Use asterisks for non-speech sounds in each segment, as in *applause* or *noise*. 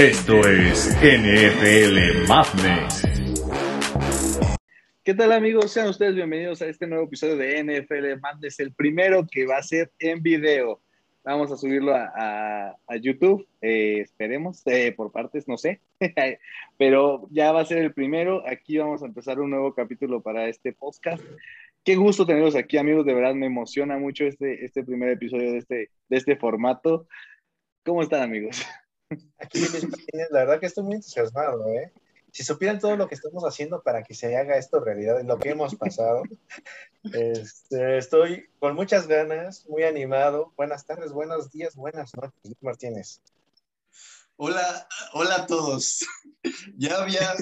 Esto es NFL Madness. ¿Qué tal amigos? Sean ustedes bienvenidos a este nuevo episodio de NFL Madness, el primero que va a ser en video. Vamos a subirlo a, YouTube, eh, esperemos, eh, por partes, no sé, *laughs* pero ya va a ser el primero. Aquí vamos a empezar un nuevo capítulo para este podcast. Qué gusto tenerlos aquí, amigos. De verdad me emociona mucho este, este primer episodio de este, de este formato. ¿Cómo están, amigos? Aquí, la verdad que estoy muy entusiasmado, ¿eh? Si supieran todo lo que estamos haciendo para que se haga esto realidad, lo que hemos pasado, este, estoy con muchas ganas, muy animado. Buenas tardes, buenos días, buenas noches, Martínez. Hola, hola a todos. Ya había,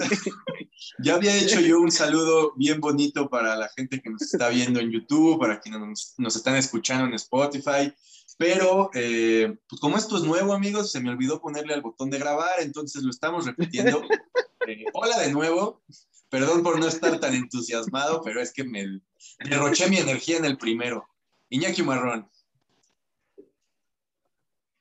ya había hecho yo un saludo bien bonito para la gente que nos está viendo en YouTube, para quienes nos, nos están escuchando en Spotify, pero eh, pues como esto es nuevo, amigos, se me olvidó ponerle al botón de grabar, entonces lo estamos repitiendo. *laughs* Eh, hola de nuevo. Perdón por no estar tan entusiasmado, pero es que me derroché mi energía en el primero. Iñaki Marrón.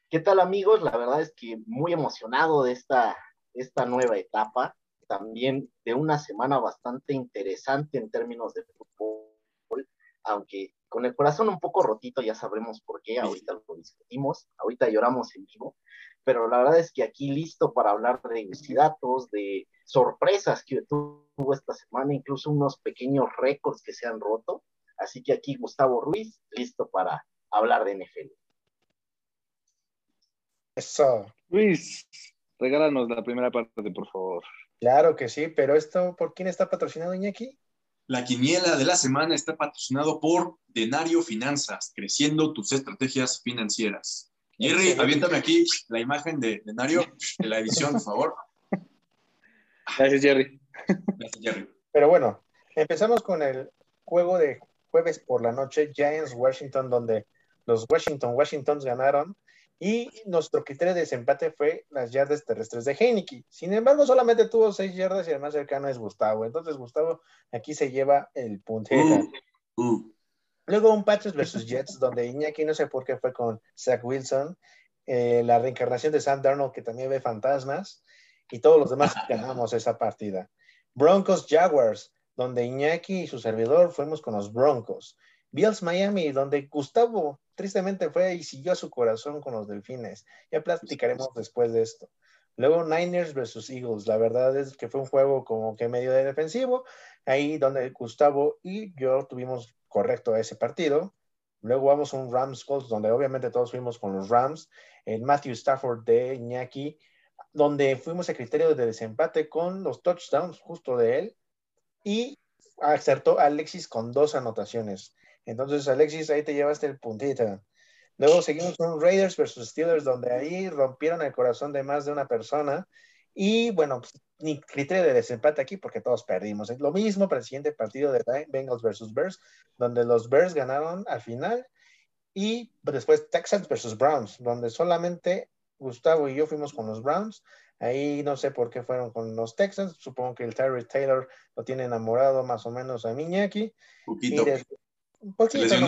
¿Qué tal amigos? La verdad es que muy emocionado de esta, esta nueva etapa, también de una semana bastante interesante en términos de fútbol, aunque con el corazón un poco rotito, ya sabremos por qué, ahorita lo discutimos, ahorita lloramos en vivo, pero la verdad es que aquí listo para hablar de datos, de sorpresas que tuvo esta semana, incluso unos pequeños récords que se han roto, así que aquí Gustavo Ruiz, listo para hablar de NFL. Eso. Luis, regálanos la primera parte, por favor. Claro que sí, pero esto, ¿por quién está patrocinado, Iñaki? La quiniela de la semana está patrocinado por Denario Finanzas, creciendo tus estrategias financieras. Jerry, aviéntame aquí la imagen de Denario, de la edición, por favor. Gracias, Jerry. Gracias, Jerry. Pero bueno, empezamos con el juego de jueves por la noche, Giants Washington, donde los Washington Washingtons ganaron y nuestro criterio de desempate fue las yardas terrestres de Heineke. Sin embargo, solamente tuvo seis yardas y el más cercano es Gustavo. Entonces, Gustavo aquí se lleva el puntero. Uh, uh. Luego un Patriots versus Jets, *laughs* donde Iñaki no sé por qué fue con Zach Wilson, eh, la reencarnación de Sam Darnold, que también ve fantasmas, y todos los demás *laughs* ganamos esa partida. Broncos Jaguars, donde Iñaki y su servidor fuimos con los Broncos. Bills Miami, donde Gustavo tristemente fue y siguió a su corazón con los delfines. Ya platicaremos después de esto. Luego Niners versus Eagles. La verdad es que fue un juego como que medio de defensivo. Ahí donde Gustavo y yo tuvimos correcto ese partido. Luego vamos a un Rams Colts, donde obviamente todos fuimos con los Rams. En Matthew Stafford de Iñaki, donde fuimos a criterio de desempate con los touchdowns justo de él. Y acertó Alexis con dos anotaciones. Entonces, Alexis, ahí te llevaste el puntito. Luego seguimos con Raiders versus Steelers, donde ahí rompieron el corazón de más de una persona. Y bueno, pues, ni criterio de desempate aquí porque todos perdimos. Lo mismo para el siguiente partido de Bengals versus Bears, donde los Bears ganaron al final. Y después Texans versus Browns, donde solamente Gustavo y yo fuimos con los Browns. Ahí no sé por qué fueron con los Texans. Supongo que el Terry Taylor lo tiene enamorado más o menos a Miñaki. Poquito. Un poquito. Se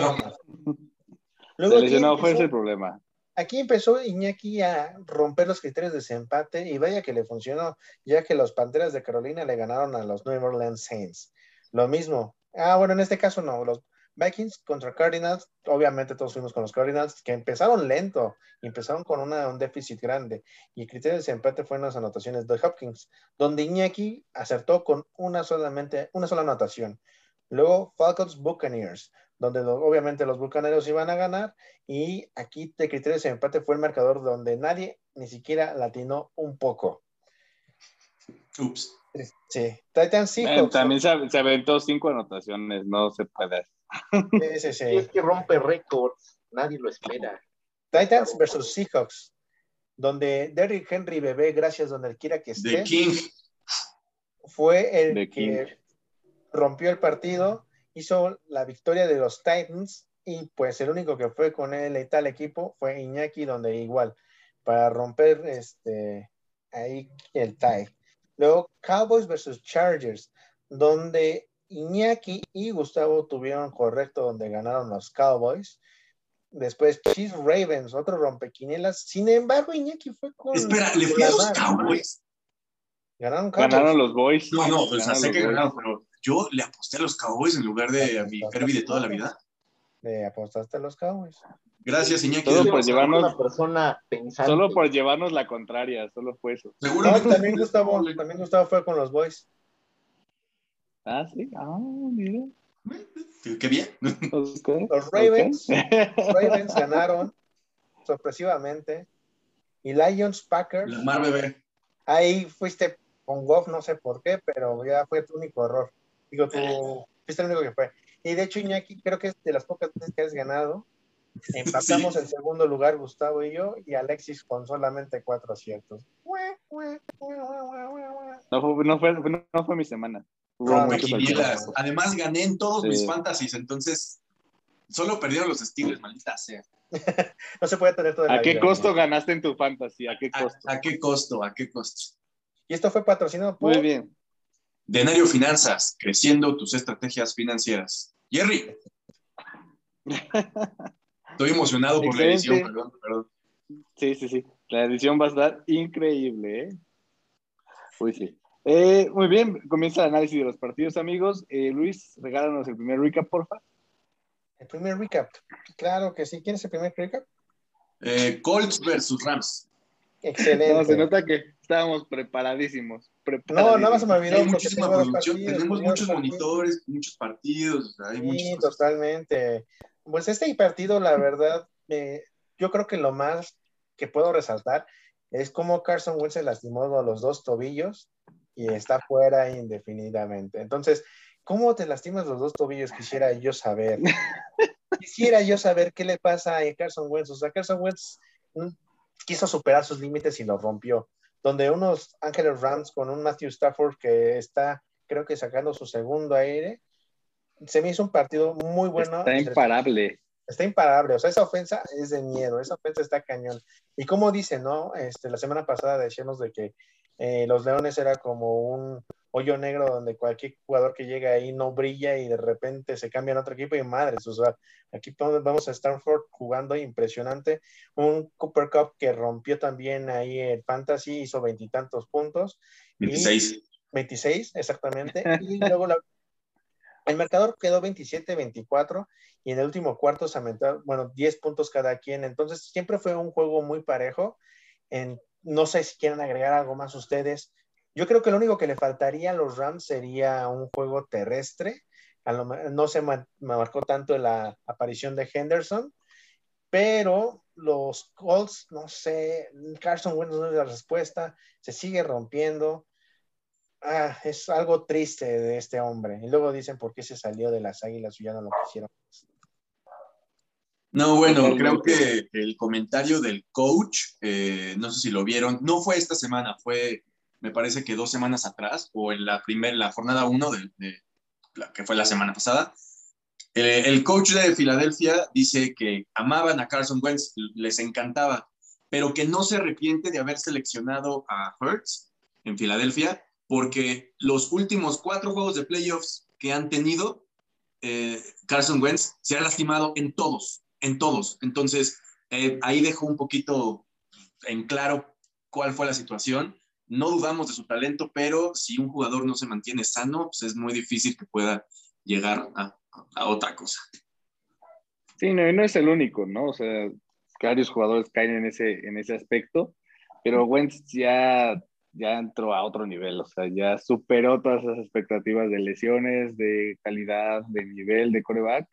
Luego, fue ese el problema. Aquí empezó Iñaki a romper los criterios de desempate y vaya que le funcionó, ya que los Panteras de Carolina le ganaron a los New Orleans Saints. Lo mismo. Ah, bueno, en este caso no. Los Vikings contra Cardinals, obviamente todos fuimos con los Cardinals, que empezaron lento, empezaron con una, un déficit grande. Y el criterio de desempate fue en las anotaciones de Hopkins, donde Iñaki acertó con una, solamente, una sola anotación. Luego Falcons Buccaneers, donde obviamente los Bucaneros iban a ganar. Y aquí de criterio de empate fue el marcador donde nadie ni siquiera latinó un poco. Ups. Sí, Titan Seahawks. también se, aventó cinco anotaciones, no se puede. Sí, sí, sí. es que rompe récords, nadie lo espera. Titans versus Seahawks, donde Derrick Henry bebé, gracias donde quiera que esté. The King. Fue el que rompió el partido, hizo la victoria de los Titans y pues el único que fue con él y tal equipo fue Iñaki, donde igual, para romper este ahí el tie. Luego Cowboys versus Chargers, donde Iñaki y Gustavo tuvieron correcto, donde ganaron los Cowboys. Después Chiefs Ravens, otro rompequinielas. Sin embargo, Iñaki fue con. Espera, ¿le fui a los Cowboys? Ganaron Cowboys. Ganaron los Boys. No, no, o sea, Ganaron sé que ganaron, pero yo le aposté a los Cowboys en lugar de a mi Herbie de toda la vida. Le apostaste a los Cowboys. Gracias, Iñaki. Todo del por llevarnos- Una persona pensante. Solo por llevarnos la contraria, solo fue eso. Seguro. No, también *laughs* Gustavo, también Gustavo fue con los Boys. Ah, sí. Ah, mira. Qué bien. Los Ravens. Ok. *laughs* Ravens ganaron sorpresivamente. Y Lions Packers. La Mar Bebé. Ahí fuiste con Goff, no sé por qué, pero ya fue tu único error. Digo, tú fuiste el único que fue. Y de hecho, Iñaki, creo que es de las pocas veces que has ganado. *laughs* Empatamos en segundo lugar, Gustavo y yo, y Alexis con solamente cuatro aciertos. No fue, no, fue, no fue mi semana. Altibajos. Además, gané en todos Sí. mis fantasies, entonces solo perdieron los Steelers, maldita sea. *laughs* No se puede tener todo en ¿A qué vida, costo ¿no? ganaste en tu fantasy? ¿A qué ¿A, costo? a qué costo? ¿A qué costo? Y esto fue patrocinado por Muy bien. Denario Finanzas, creciendo tus estrategias financieras. Jerry. Estoy emocionado por la edición, perdón, perdón. Sí, sí, sí. La edición va a estar increíble, ¿eh? Uy, sí. Eh, muy bien, comienza el análisis de los partidos, amigos. Eh, Luis, regálanos el primer recap, porfa. el primer recap. Claro que sí. ¿Quién es el primer recap? Eh, Colts versus Rams. Excelente. No, se nota que estábamos preparadísimos. No, nada más se me olvidó Hay muchísima producción, partidos, tenemos muchos partidos. monitores, muchos partidos, o sea, hay Sí, muchas cosas. totalmente. Pues este partido, la verdad, eh, yo creo que lo más que puedo resaltar es cómo Carson Wentz se lastimó los dos tobillos y está fuera indefinidamente. Entonces, ¿cómo te lastimas los dos tobillos? Quisiera yo saber. *laughs* Quisiera yo saber qué le pasa a Carson Wentz. O sea, Carson Wentz mm, quiso superar sus límites y lo rompió. Donde unos Ángeles Rams con un Matthew Stafford que está, creo que sacando su segundo aire, se me hizo un partido muy bueno. Está imparable. está imparable. O sea, esa ofensa es de miedo, esa ofensa está cañón. Y como dice, ¿no? Este, la semana pasada decíamos de que eh, los Leones era como un hoyo negro donde cualquier jugador que llega ahí no brilla y de repente se cambia a otro equipo y madres, o sea, aquí vamos a Stanford jugando impresionante, un Cooper Cup que rompió también ahí el Fantasy, hizo veintitantos puntos, 26. 26 exactamente, *laughs* y luego la- el marcador quedó 27-24 y en el último cuarto se aumentaron, bueno, 10 puntos cada quien. Entonces, siempre fue un juego muy parejo. En, no sé si quieren agregar algo más ustedes. Yo creo que lo único que le faltaría a los Rams sería un juego terrestre. A lo no se ma- marcó tanto la aparición de Henderson, pero los Colts, no sé, Carson Wentz no es la respuesta, se sigue rompiendo. Ah, es algo triste de este hombre. Y luego dicen por qué se salió de las águilas y ya no lo quisieron. No, bueno, creo que el comentario del coach, eh, no sé si lo vieron, no fue esta semana, fue, me parece que dos semanas atrás, o en la primera, la jornada uno, de, de la que fue la semana pasada. Eh, el coach de Filadelfia dice que amaban a Carson Wentz, les encantaba, pero que no se arrepiente de haber seleccionado a Hurts en Filadelfia, porque los últimos cuatro juegos de playoffs que han tenido, eh, Carson Wentz se ha lastimado en todos, en todos. Entonces, eh, ahí dejó un poquito en claro cuál fue la situación. No dudamos de su talento, pero si un jugador no se mantiene sano, pues es muy difícil que pueda llegar a, a otra cosa. Sí, no, y no es el único, ¿no? O sea, varios jugadores caen en ese, en ese aspecto, pero Wentz ya, ya entró a otro nivel, o sea, ya superó todas esas expectativas de lesiones, de calidad, de nivel, de coreback.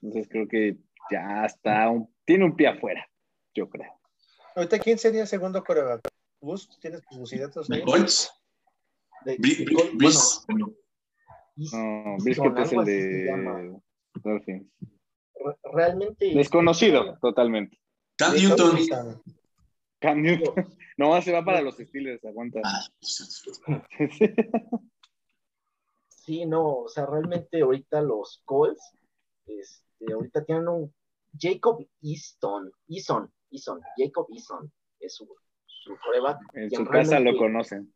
Entonces creo que ya está, un- tiene un pie afuera, yo creo. Ahorita, ¿quién sería el segundo coreback? Gus, ¿tienes tus datos? ¿De Colts? De- Brice. bueno, No, Brisket es el de Dolphins. Re- Realmente. Desconocido, totalmente. Cam. Newton. Cam Newton. *laughs* No, se va para los Steelers, aguanta. Ah, pues, *laughs* Sí, no, o sea, realmente ahorita los Colts, este, ahorita tienen un Jacob Easton, Eason, Eason, Jacob Eason, es su, En su casa lo conocen.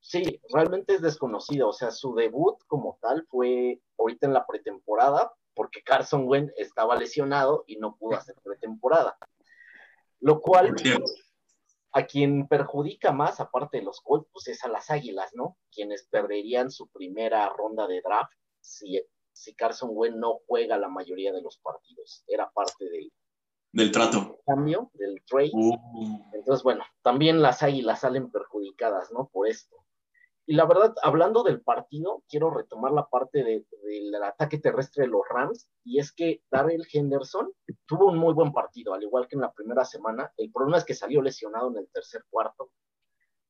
Sí, realmente es desconocido, o sea, su debut como tal fue ahorita en la pretemporada, porque Carson Wentz estaba lesionado y no pudo hacer pretemporada. Lo cual a quien perjudica más, aparte de los Colts, pues es a las Águilas, ¿no? Quienes perderían su primera ronda de draft si, si Carson Wentz no juega la mayoría de los partidos. Era parte del, del trato. Cambio, del trade. Uh. Entonces, bueno, también las Águilas salen perjudicadas, ¿no? Por esto. Y la verdad, hablando del partido, quiero retomar la parte del ataque terrestre de los Rams, y es que Darrell Henderson tuvo un muy buen partido, al igual que en la primera semana. El problema es que salió lesionado en el tercer cuarto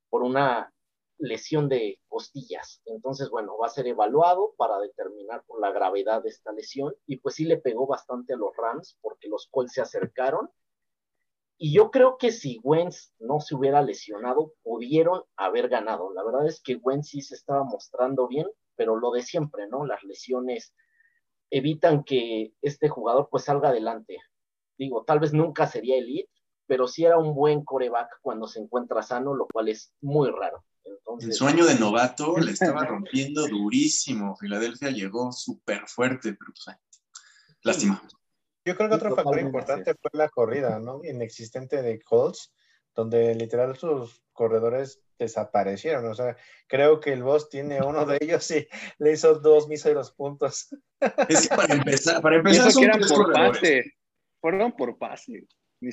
por una lesión de costillas. Entonces, bueno, va a ser evaluado para determinar por la gravedad de esta lesión, y pues sí le pegó bastante a los Rams porque los Colts se acercaron y yo creo que si Wentz no se hubiera lesionado, pudieron haber ganado. La verdad es que Wentz sí se estaba mostrando bien, pero lo de siempre, ¿no? Las lesiones evitan que este jugador pues salga adelante. Digo, tal vez nunca sería elite, pero sí era un buen coreback cuando se encuentra sano, lo cual es muy raro. Entonces, el sueño de novato le estaba *laughs* rompiendo durísimo. Filadelfia llegó súper fuerte, pero pues, lástima. Yo creo que otro factor importante fue la corrida, ¿no? Inexistente de Colts, donde literal sus corredores desaparecieron. O sea, creo que el boss tiene uno de ellos y le hizo dos míseros puntos. Es que para empezar, para empezar son tres por pase. Fueron por pase.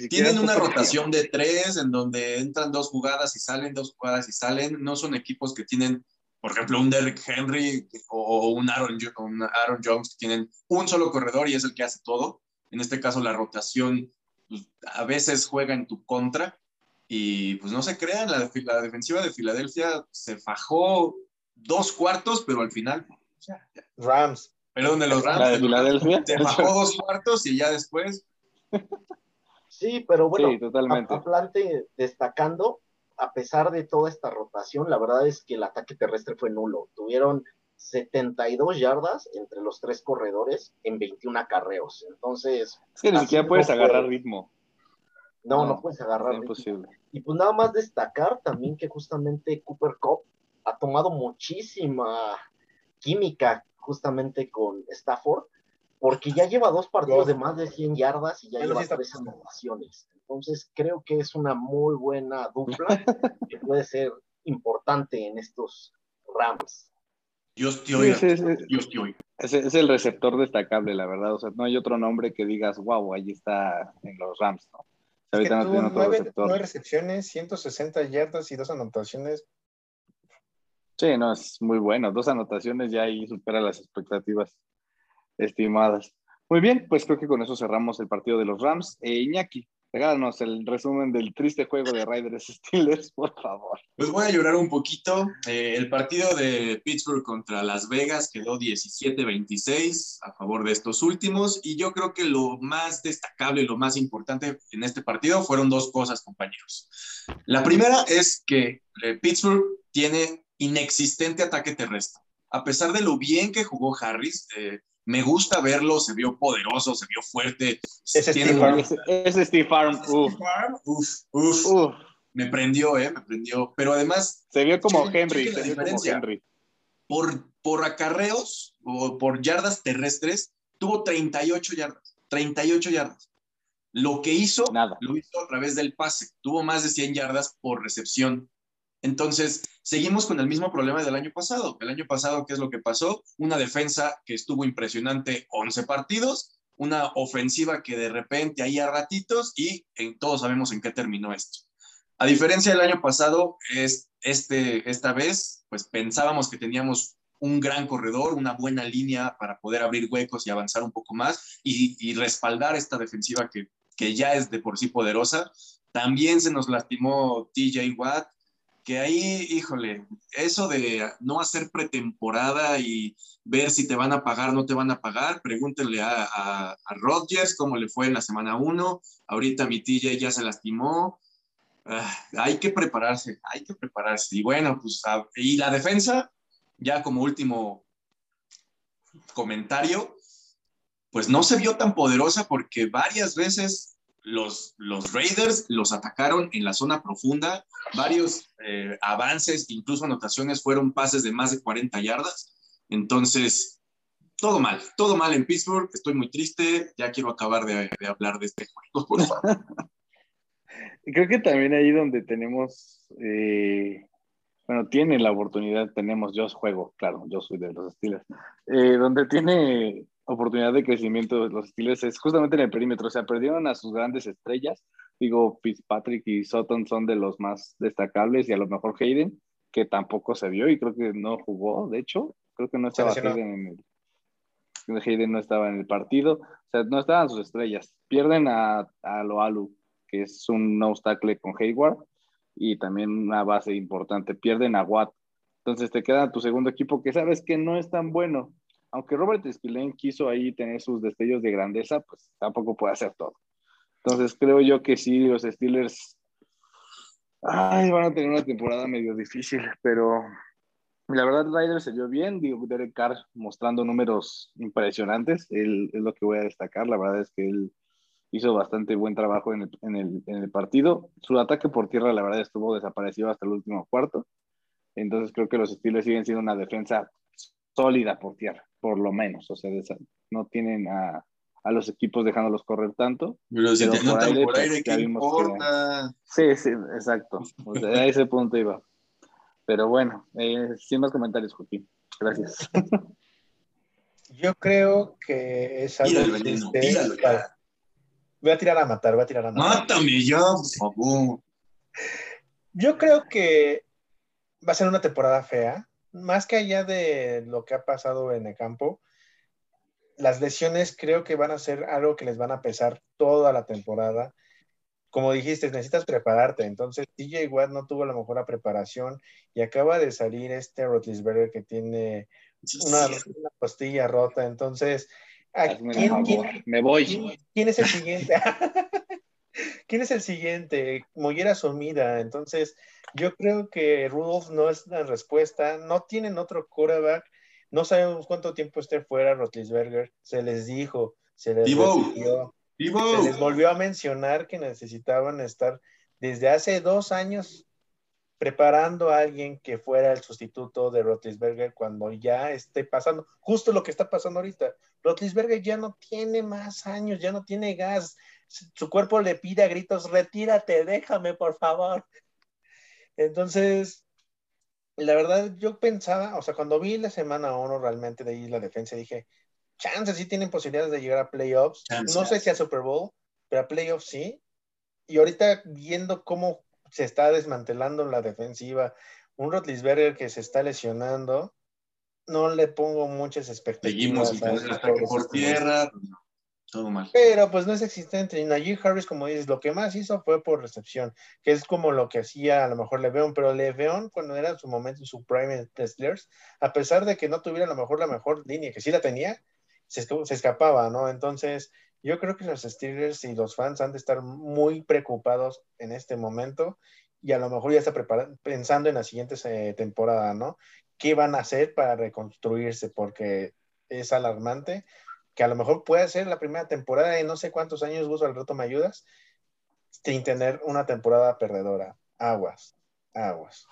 Tienen una rotación de tres en donde entran dos jugadas y salen, dos jugadas y salen. No son equipos que tienen, por ejemplo, un Derrick Henry o un Aaron, un Aaron Jones que tienen un solo corredor y es el que hace todo en este caso la rotación pues, a veces juega en tu contra y pues no se crean, la, la, defensiva de Filadelfia se fajó dos cuartos, pero al final... Rams. Perdón, de los Rams. de Filadelfia. Se fajó dos cuartos y ya después... Sí, pero bueno, sí, totalmente. Atlante destacando, a pesar de toda esta rotación, la verdad es que el ataque terrestre fue nulo. Tuvieron 72 yardas entre los tres corredores en 21 acarreos. Entonces. Es que ni siquiera puedes agarrar ritmo. No, no, puedes agarrar. Es imposible. Y pues nada más destacar también que justamente Cooper Cup ha tomado muchísima química justamente con Stafford, porque ya lleva dos partidos de más de 100 yardas y ya lleva tres anotaciones. Entonces creo que es una muy buena dupla *laughs* que puede ser importante en estos Rams. Dios te oiga. Dios te oiga. Es, es, el receptor destacable, la verdad. O sea, no hay otro nombre que digas, wow, ahí está en los Rams, ¿no? Es que no nueve, nueve, recepciones, 160 yardas y dos anotaciones. Sí, no, es muy bueno. Dos anotaciones ya ahí supera las expectativas estimadas. Muy bien, pues creo que con eso cerramos el partido de los Rams. Eh, Iñaki, regálanos el resumen del triste juego de Raiders Steelers, por favor. Pues voy a llorar un poquito. Eh, el partido de Pittsburgh contra Las Vegas quedó 17-26 a favor de estos últimos y yo creo que lo más destacable y lo más importante en este partido fueron dos cosas, compañeros. La primera es que eh, Pittsburgh tiene inexistente ataque terrestre. A pesar de lo bien que jugó Harris, eh, me gusta verlo, se vio poderoso, se vio fuerte. Ese Steve Farm. Ese Steve Farm. Uf. Uf, uf, uf. Me prendió, ¿eh? Me prendió. Pero además... Se vio como Henry. Se vio como Henry. Por, por acarreos o por yardas terrestres, tuvo 38 yardas. 38 yardas. Lo que hizo, Nada. lo hizo a través del pase. Tuvo más de 100 yardas por recepción. Entonces, seguimos con el mismo problema del año pasado. El año pasado, ¿qué es lo que pasó? Una defensa que estuvo impresionante 11 partidos, una ofensiva que de repente ahí a ratitos y en, todos sabemos en qué terminó esto. A diferencia del año pasado, es, este, esta vez, pues pensábamos que teníamos un gran corredor, una buena línea para poder abrir huecos y avanzar un poco más y, y respaldar esta defensiva que, que ya es de por sí poderosa. También se nos lastimó TJ Watt, que ahí, híjole, eso de no hacer pretemporada y ver si te van a pagar no te van a pagar, pregúntenle a, a, a Rodgers cómo le fue en la semana 1, ahorita mi TJ ya se lastimó, ah, hay que prepararse, hay que prepararse. Y bueno, pues, a, y la defensa, ya como último comentario, pues no se vio tan poderosa porque varias veces los, los Raiders los atacaron en la zona profunda, varios eh, avances, incluso anotaciones fueron pases de más de 40 yardas. Entonces, todo mal, todo mal en Pittsburgh. Estoy muy triste. Ya quiero acabar de, hablar de este juego, por favor. *laughs* Creo que también ahí donde tenemos, eh, bueno, tiene la oportunidad, tenemos, yo juego, claro, yo soy de los Steelers, eh, donde tiene oportunidad de crecimiento de los Steelers es justamente en el perímetro, o sea, perdieron a sus grandes estrellas, digo, Fitzpatrick y Sutton son de los más destacables y a lo mejor Hayden, que tampoco se vio y creo que no jugó, de hecho, creo que no estaba Hayden en el, Hayden no estaba en el partido, o sea, no estaban sus estrellas, pierden a, a Loalu, que es un no obstacle con Hayward y también una base importante. Pierden a Watt. Entonces te queda tu segundo equipo que sabes que no es tan bueno. Aunque Robert Spillane quiso ahí tener sus destellos de grandeza, pues tampoco puede hacer todo. Entonces creo yo que sí, los Steelers ay, van a tener una temporada medio difícil, pero la verdad Ryder se vio bien, Derek Carr mostrando números impresionantes, él, es lo que voy a destacar, la verdad es que él hizo bastante buen trabajo en el, en, en el, partido. Su ataque por tierra, la verdad, estuvo desaparecido hasta el último cuarto. Entonces creo que los Steelers siguen siendo una defensa sólida por tierra, por lo menos. O sea, no tienen a, a los equipos dejándolos correr tanto. Pero si te por aire, por aire ¿qué importa? Que... Sí, sí, exacto. O sea, a ese punto iba. Pero bueno, eh, sin más comentarios, Joaquín. Gracias. *laughs* Yo creo que es algo... Ya. Voy a tirar a matar, voy a tirar a matar. Mátame ya, por favor. Yo creo que va a ser una temporada fea. Más que allá de lo que ha pasado en el campo, las lesiones creo que van a ser algo que les van a pesar toda la temporada. Como dijiste, necesitas prepararte. Entonces, DJ Watt no tuvo la mejor preparación y acaba de salir este Rotlisberger que tiene una, una costilla rota. Entonces, ¿Quién, quién, me voy. ¿Quién es el siguiente? *laughs* ¿Quién es el siguiente? Mollera sumida. Entonces, yo creo que Rudolph no es la respuesta. No tienen otro quarterback. No sabemos cuánto tiempo esté fuera Rotlisberger. Se les dijo, se les, se les volvió a mencionar que necesitaban estar desde hace dos años preparando a alguien que fuera el sustituto de Rotlisberger cuando ya esté pasando, justo lo que está pasando ahorita. Rotlisberger ya no tiene más años, ya no tiene gas. Su cuerpo le pide a gritos, retírate, déjame, por favor. Entonces, la verdad, yo pensaba, o sea, cuando vi la semana 1 realmente de ahí la defensa, dije, chances sí tienen posibilidades de llegar a playoffs. No sé si a Super Bowl, pero a playoffs sí. Y ahorita viendo cómo se está desmantelando la defensiva, un Rotlisberger que se está lesionando, no le pongo muchas expectativas. Seguimos por tierra, todo mal. Pero pues no es existente. Y Najee Harris, como dices, lo que más hizo fue por recepción, que es como lo que hacía a lo mejor Leveon, pero Leveon cuando era en su momento, en su prime Testlers, a pesar de que no tuviera a lo mejor la mejor línea, que sí la tenía, se, se escapaba, ¿no? Entonces, yo creo que los Steelers y los fans han de estar muy preocupados en este momento y a lo mejor ya está preparando, pensando en la siguiente eh, temporada, ¿no? ¿Qué van a hacer para reconstruirse? Porque es alarmante que a lo mejor puede ser la primera temporada de no sé cuántos años, Gus, al rato me ayudas, sin tener una temporada perdedora. Aguas, aguas.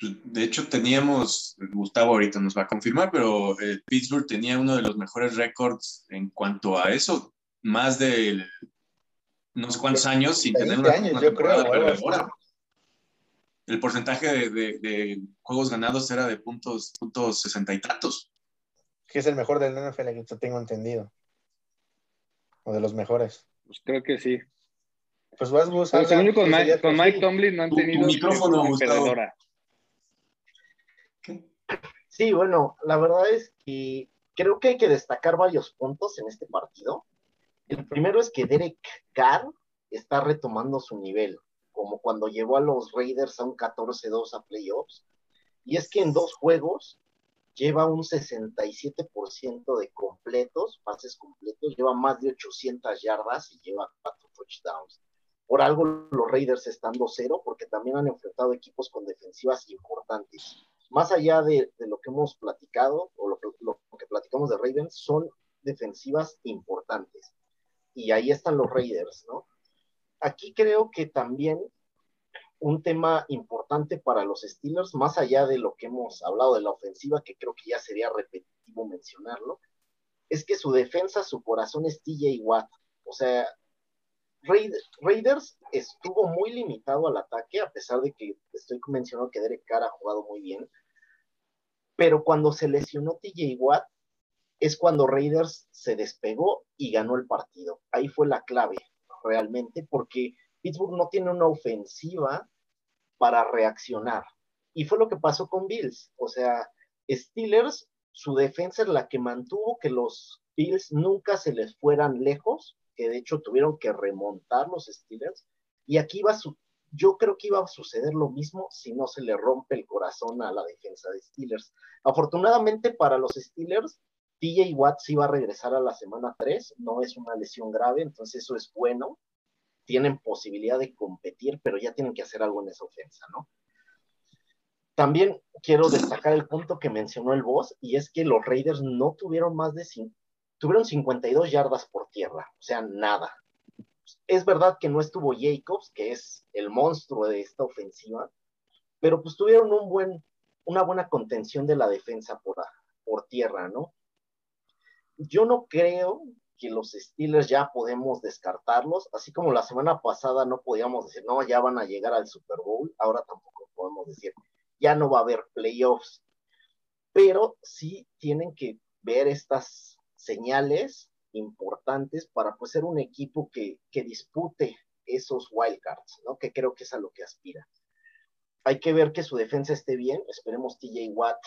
De hecho, teníamos, Gustavo ahorita nos va a confirmar, pero eh, Pittsburgh tenía uno de los mejores récords en cuanto a eso más de no sé cuántos años sin tener una, años, yo creo, El porcentaje de, de, de, juegos ganados era de puntos, puntos sesenta y tantos. Que es el mejor del NFL que tengo entendido. O de los mejores. Pues creo que sí. Pues vas. Pero según con, Mike, con Mike Tomlin no han tenido tu micrófono, perdedora. Sí, bueno, la verdad es que creo que hay que destacar varios puntos en este partido. El primero es que Derek Carr está retomando su nivel, como cuando llevó a los Raiders a un 14-2 a playoffs. Y es que en dos juegos lleva un 67% de completos, pases completos, lleva más de 800 yardas y lleva cuatro touchdowns. Por algo los Raiders están 2-0, porque también han enfrentado equipos con defensivas importantes. Más allá de, de lo que hemos platicado, o lo, lo que platicamos de Ravens, son defensivas importantes y ahí están los Raiders, ¿no? Aquí creo que también un tema importante para los Steelers, más allá de lo que hemos hablado de la ofensiva, que creo que ya sería repetitivo mencionarlo, es que su defensa, su corazón es TJ Watt. O sea, Raiders estuvo muy limitado al ataque, a pesar de que estoy mencionando que Derek Carr ha jugado muy bien. Pero cuando se lesionó TJ Watt, es cuando Raiders se despegó y ganó el partido. Ahí fue la clave, realmente, porque Pittsburgh no tiene una ofensiva para reaccionar. Y fue lo que pasó con Bills. O sea, Steelers, su defensa es la que mantuvo que los Bills nunca se les fueran lejos, que de hecho tuvieron que remontar los Steelers. Y aquí va su, yo creo que iba a suceder lo mismo si no se le rompe el corazón a la defensa de Steelers. Afortunadamente para los Steelers, TJ Watts iba a regresar a la semana 3, no es una lesión grave, entonces eso es bueno. Tienen posibilidad de competir, pero ya tienen que hacer algo en esa ofensa, ¿no? También quiero destacar el punto que mencionó el boss, y es que los Raiders no tuvieron más de tuvieron 52 yardas por tierra, o sea, nada. Es verdad que no estuvo Jacobs, que es el monstruo de esta ofensiva, pero pues tuvieron un buen, una buena contención de la defensa por, por tierra, ¿no? yo no creo los Steelers ya podemos descartarlos, así como la semana pasada no podíamos decir, no, ya van a llegar al Super Bowl, ahora tampoco podemos decir, ya no va a haber playoffs, pero sí tienen que ver estas señales importantes para pues, ser un equipo que, que dispute esos wildcards, ¿no? Que creo que es a lo que aspira. Hay que ver que su defensa esté bien, esperemos TJ Watt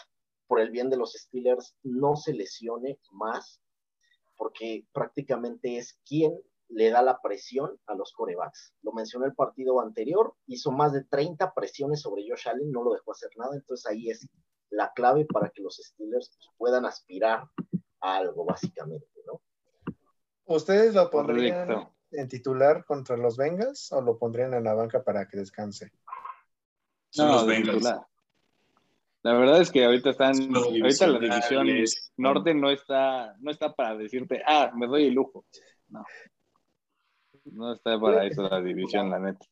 por el bien de los Steelers, no se lesione más, porque prácticamente es quien le da la presión a los corebacks. Lo mencioné el partido anterior, hizo más de 30 presiones sobre Josh Allen, no lo dejó hacer nada, entonces ahí es la clave para que los Steelers puedan aspirar a algo, básicamente, ¿no? ¿Ustedes lo pondrían en titular contra los Bengals o lo pondrían en la banca para que descanse? No, los Bengals. La verdad es que ahorita están, ahorita la división norte no está, no está para decirte, ah, me doy el lujo. No. No está para eso la división, la neta.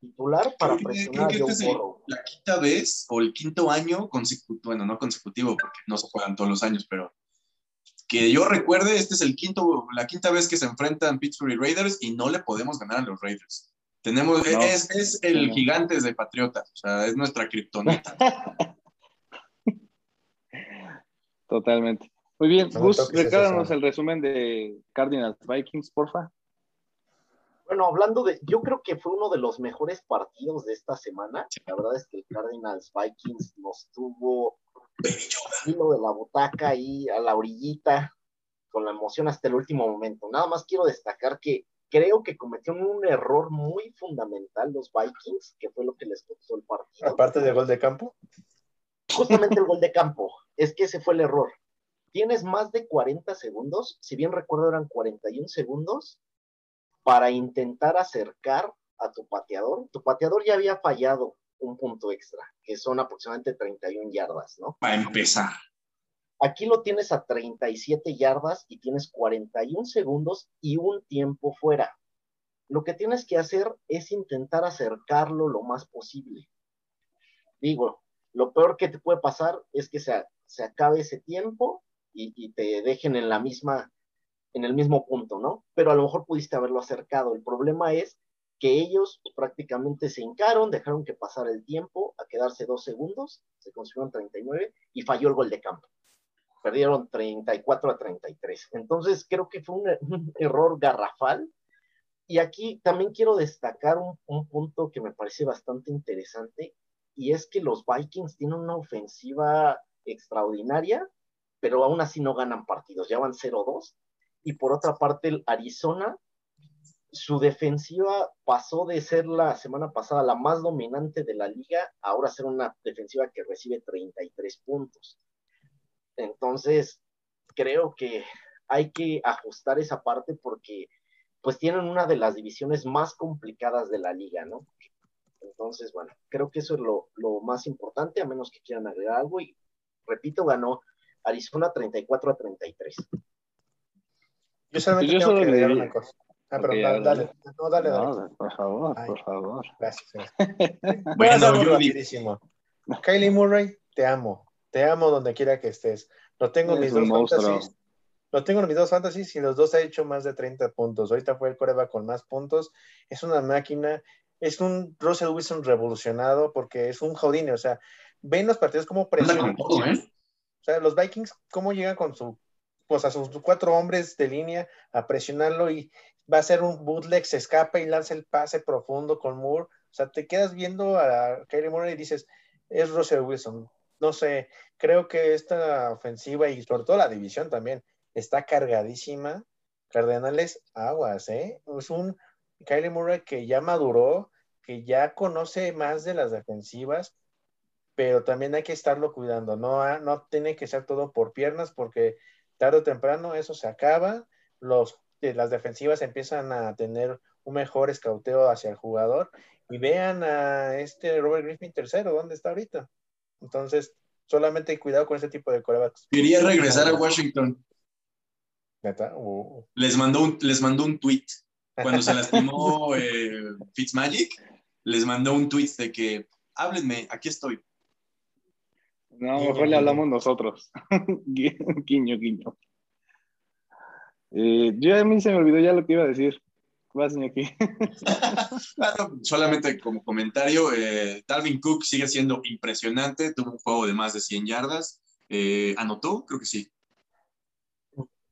Titular para presionar creo que es la quinta vez o el quinto año consecutivo, bueno, no consecutivo porque no se juegan todos los años, pero que yo recuerde, este es el quinto, la quinta vez que se enfrentan Pittsburgh y Raiders y no le podemos ganar a los Raiders. Tenemos, es, el gigante de Patriotas, o sea, es nuestra criptonita. *laughs* Totalmente. Muy bien, Gus, regálanos el resumen de Cardinals Vikings, porfa. Bueno, hablando de, yo creo que fue uno de los mejores partidos de esta semana. La verdad es que el Cardinals Vikings nos tuvo hilo de la butaca ahí a la orillita, con la emoción hasta el último momento. Nada más quiero destacar que creo que cometieron un error muy fundamental los Vikings, que fue lo que les costó el partido. Aparte del gol de campo. Justamente el gol de campo, es que ese fue el error. Tienes más de 40 segundos, si bien recuerdo eran 41 segundos, para intentar acercar a tu pateador. Tu pateador ya había fallado un punto extra, que son aproximadamente 31 yardas, ¿no? Para empezar. Aquí lo tienes a 37 yardas y tienes 41 segundos y un tiempo fuera. Lo que tienes que hacer es intentar acercarlo lo más posible. Digo, lo peor que te puede pasar es que se, se acabe ese tiempo y, te dejen en la misma, en el mismo punto, ¿no? Pero a lo mejor pudiste haberlo acercado. El problema es que ellos prácticamente se hincaron, dejaron que pasara el tiempo a quedarse dos segundos, se consiguieron 39 y falló el gol de campo perdieron 34 a 33. Entonces creo que fue *laughs* un, error garrafal. Y aquí también quiero destacar un, un, punto que me parece bastante interesante, y es que los Vikings tienen una ofensiva extraordinaria, pero aún así no ganan partidos, ya van 0-2. Y por otra parte, el Arizona, su defensiva pasó de ser la semana pasada la más dominante de la liga, ahora ser una defensiva que recibe 33 puntos. Entonces, creo que hay que ajustar esa parte porque pues tienen una de las divisiones más complicadas de la liga, ¿no? Entonces, bueno, creo que eso es lo, más importante, a menos que quieran agregar algo. Y repito, ganó Arizona 34 a 33. Yo solamente pues tengo que agregar una cosa. Ah, pero dale, dale, no, dale, dale. por favor, por favor. Gracias. *laughs* bueno, rapidísimo. Kylie Murray, te amo. Te amo donde quiera que estés. Lo tengo en mis dos fantasies. Los tengo en mis dos fantasies y los dos ha hecho más de 30 puntos. Ahorita fue el coreback con más puntos. Es una máquina, es un Russell Wilson revolucionado porque es un Houdini. O sea, ven los partidos como con todo, ¿eh? O sea, los Vikings, cómo llegan con su, pues a sus cuatro hombres de línea a presionarlo y va a ser un bootleg, se escapa y lanza el pase profundo con Moore. O sea, te quedas viendo a Kylie Moore y dices, es Russell Wilson. No sé, creo que esta ofensiva y sobre todo la división también está cargadísima. Cardenales, aguas, ¿eh? Es un Kylie Murray que ya maduró, que ya conoce más de las defensivas, pero también hay que estarlo cuidando. No, no tiene que ser todo por piernas, porque tarde o temprano eso se acaba. Los, eh, las defensivas empiezan a tener un mejor escauteo hacia el jugador. Y vean a este Robert Griffin tercero, ¿dónde está ahorita? Entonces, solamente cuidado con ese tipo de corebacks. Quería regresar a Washington. ¿Neta? Uh, Les mandó un, les mandó un tweet. Cuando se lastimó *laughs* eh, Fitzmagic, les mandó un tweet de que háblenme, aquí estoy. No, mejor le hablamos nosotros. *laughs* guiño, guiño. Eh, yo a mí se me olvidó ya lo que iba a decir. Vas, aquí. Bueno, solamente como comentario, eh, Dalvin Cook sigue siendo impresionante. Tuvo un juego de más de 100 yardas. Eh, ¿Anotó? Creo que sí.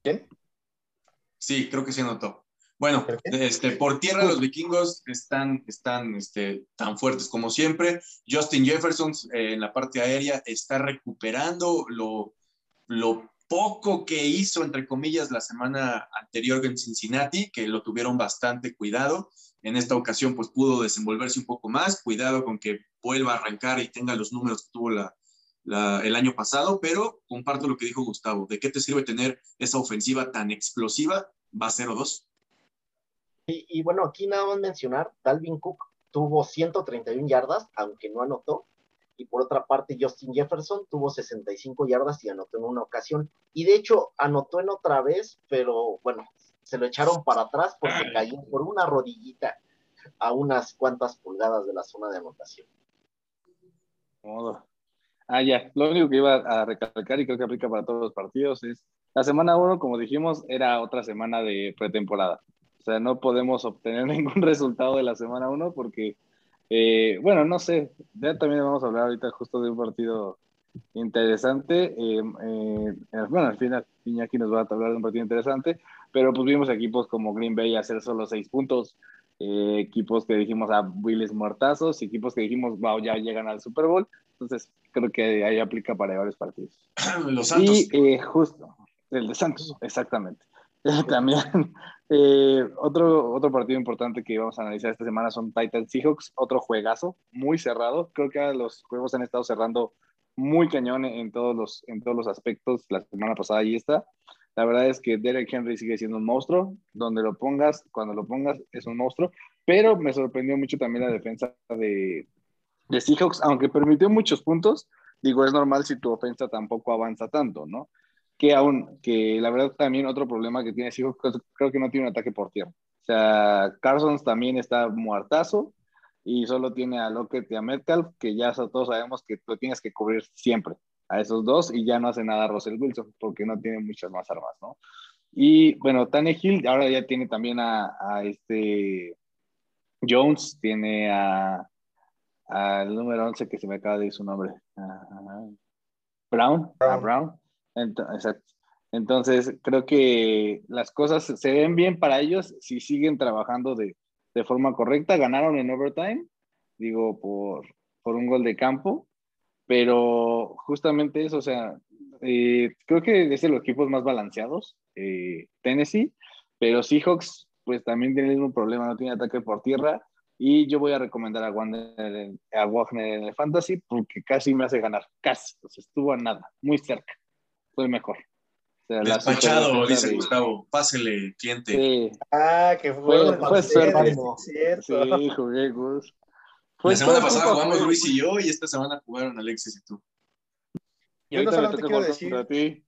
¿Quién? Sí, creo que sí anotó. Bueno, este, por tierra los vikingos están, están este, tan fuertes como siempre. Justin Jefferson eh, en la parte aérea está recuperando lo, lo poco que hizo, entre comillas, la semana anterior en Cincinnati, que lo tuvieron bastante cuidado. En esta ocasión, pues pudo desenvolverse un poco más. Cuidado con que vuelva a arrancar y tenga los números que tuvo la, la- el año pasado, pero comparto lo que dijo Gustavo. ¿De qué te sirve tener esa ofensiva tan explosiva? Va 0-2. Y, y bueno, aquí nada más mencionar, Dalvin Cook tuvo 131 yardas, aunque no anotó. Y por otra parte, Justin Jefferson tuvo 65 yardas y anotó en una ocasión. Y de hecho, anotó en otra vez, pero bueno, se lo echaron para atrás porque cayó por una rodillita a unas cuantas pulgadas de la zona de anotación. Modo. Ah, ya. Lo único que iba a recalcar y creo que aplica para todos los partidos es la semana 1, como dijimos, era otra semana de pretemporada. O sea, no podemos obtener *laughs* ningún resultado de la semana 1 porque, eh, bueno, no sé, ya también vamos a hablar ahorita justo de un partido interesante. eh, eh, bueno, al final Iñaki nos va a hablar de un partido interesante, pero pues vimos equipos como Green Bay hacer solo seis puntos, eh, equipos que dijimos a Willis muertazos, equipos que dijimos, wow, ya llegan al Super Bowl. Entonces, creo que ahí aplica para varios partidos. *clears throat* Los Santos. Y eh, justo, el de Santos, exactamente. *laughs* También, eh, otro, otro partido importante que vamos a analizar esta semana son Titans Seahawks, otro juegazo, muy cerrado. Creo que los juegos han estado cerrando muy cañón en todos los, en todos los aspectos. La semana pasada y esta. La verdad es que Derek Henry sigue siendo un monstruo. Donde lo pongas, cuando lo pongas, es un monstruo. Pero me sorprendió mucho también la defensa de, de Seahawks, aunque permitió muchos puntos. Digo, es normal si tu ofensa tampoco avanza tanto, ¿no? Que aún, que la verdad también otro problema que tiene Seahawks, creo que no tiene un ataque por tierra. O sea, Carson también está muertazo y solo tiene a Lockett y a Metcalf, que ya todos sabemos que lo tienes que cubrir siempre a esos dos y ya no hace nada Russell Wilson porque no tiene muchas más armas, ¿no? Y bueno, Tannehill ahora ya tiene también a, a este Jones, tiene a al número 11 que se me acaba de ir su nombre. Uh, Brown, Brown. A Brown. Ent exacto. Entonces, creo que las cosas se ven bien para ellos si siguen trabajando de, de forma correcta. Ganaron en overtime, digo, por, por un gol de campo, pero justamente eso, o sea, eh, creo que es de los equipos más balanceados, eh, Tennessee, pero Seahawks, pues también tiene el mismo problema, no tiene ataque por tierra y yo voy a recomendar a Wagner, a Wagner en el Fantasy porque casi me hace ganar. Casi. Estuvo a nada. Muy cerca. Fue mejor. O sea, Despachado, dice de... Gustavo. Pásele, cliente. Sí. Ah, que fue, fue, fue suerte. Sí, jugué Gus. Fue la semana pasada jugamos Luis y yo y esta semana jugaron Alexis y tú. Y yo no solamente quiero decir, ti.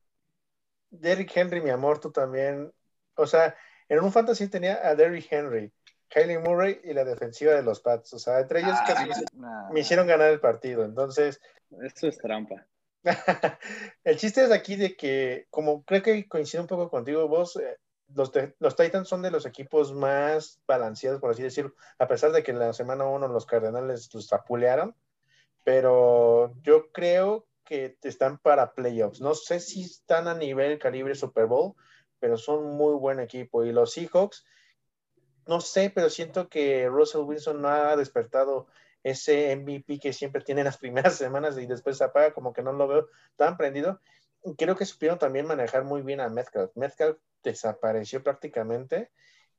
Derrick Henry, mi amor, tú también. O sea, en un fantasy tenía a Derrick Henry, Kylie Murray y la defensiva de los Pats. O sea, entre ellos casi nah. me hicieron ganar el partido. Entonces. Eso es trampa. *laughs* el chiste es aquí de que, como creo que coincide un poco contigo, vos, eh, los, los, Titans son de los equipos más balanceados, por así decirlo, a pesar de que en la semana uno los Cardenales los apulearon, pero yo creo que están para playoffs. No sé si están a nivel calibre Super Bowl, pero son muy buen equipo. Y los Seahawks, no sé, pero siento que Russell Wilson no ha despertado ese MVP que siempre tiene en las *laughs* primeras semanas y después se apaga, como que no lo veo tan prendido. Creo que supieron también manejar muy bien a Metcalf. Metcalf desapareció prácticamente.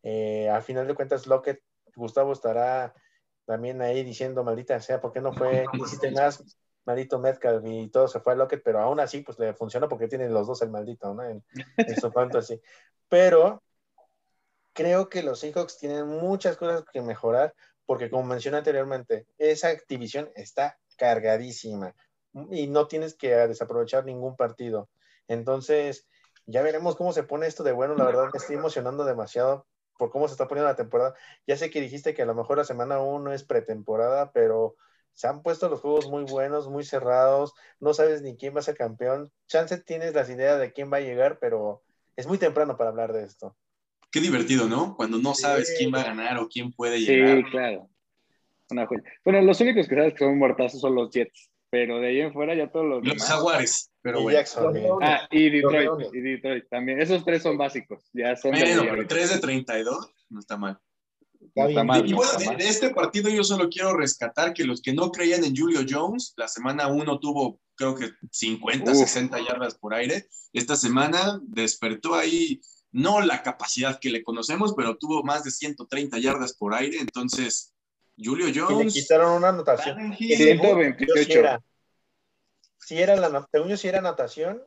Eh, al final de cuentas, Lockett, Gustavo estará también ahí diciendo, maldita sea, ¿por qué no fue? *laughs* Hiciste más, maldito Metcalf y todo se fue a Lockett, pero aún así, pues le funcionó porque tienen los dos el maldito, ¿no? En, en su así. *laughs* Pero creo que los Seahawks tienen muchas cosas que mejorar porque como mencioné anteriormente, esa división está cargadísima y no tienes que desaprovechar ningún partido. Entonces, ya veremos cómo se pone esto de bueno. La verdad me estoy emocionando demasiado por cómo se está poniendo la temporada. Ya sé que dijiste que a lo mejor la semana 1 es pretemporada, pero se han puesto los juegos muy buenos, muy cerrados. No sabes ni quién va a ser campeón. Chance tienes las ideas de quién va a llegar, pero es muy temprano para hablar de esto qué divertido, ¿no? Cuando no sabes quién va a ganar o quién puede llegar. Sí, claro. Una Bueno, los únicos que sabes que son muertazos son los Jets, pero de ahí en fuera ya todos los. Los Jaguares, pero bueno. Ah, y Detroit, y Detroit también. Esos tres son básicos. Ya son bueno, pero 3 de 32 no está mal. No está mal, y bueno, de, este partido yo solo quiero rescatar que los que no creían en Julio Jones, la semana 1 tuvo creo que 50, 60 yardas por aire. Esta semana despertó ahí no la capacidad que le conocemos, pero tuvo más de 130 yardas por aire, entonces Julio Jones. le quitaron una anotación. 128. Si era, la, según yo, si era anotación,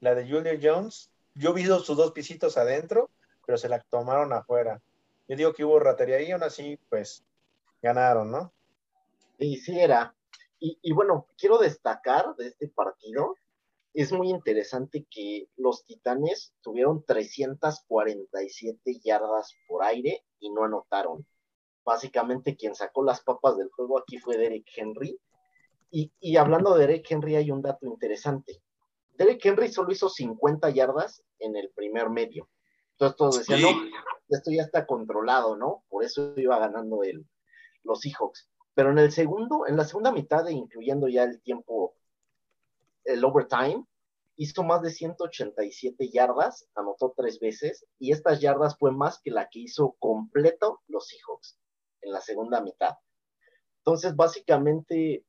la de Julio Jones, yo vi sus dos pisitos adentro, pero se la tomaron afuera. Yo digo que hubo ratería ahí, aún así, pues, ganaron, ¿no? Sí, sí era. Y, y bueno, quiero destacar de este partido es muy interesante que los Titanes tuvieron 347 yardas por aire y no anotaron. Básicamente quien sacó las papas del juego aquí fue Derek Henry. Y, hablando de Derek Henry hay un dato interesante. Derek Henry solo hizo 50 yardas en el primer medio. Entonces todos decían, no, esto ya está controlado, ¿no? Por eso iba ganando el, los Seahawks. Pero en el segundo, en la segunda mitad, incluyendo ya el tiempo el overtime, hizo más de 187 yardas, anotó tres veces, y estas yardas fue más que la que hizo completo los Seahawks en la segunda mitad. Entonces, básicamente,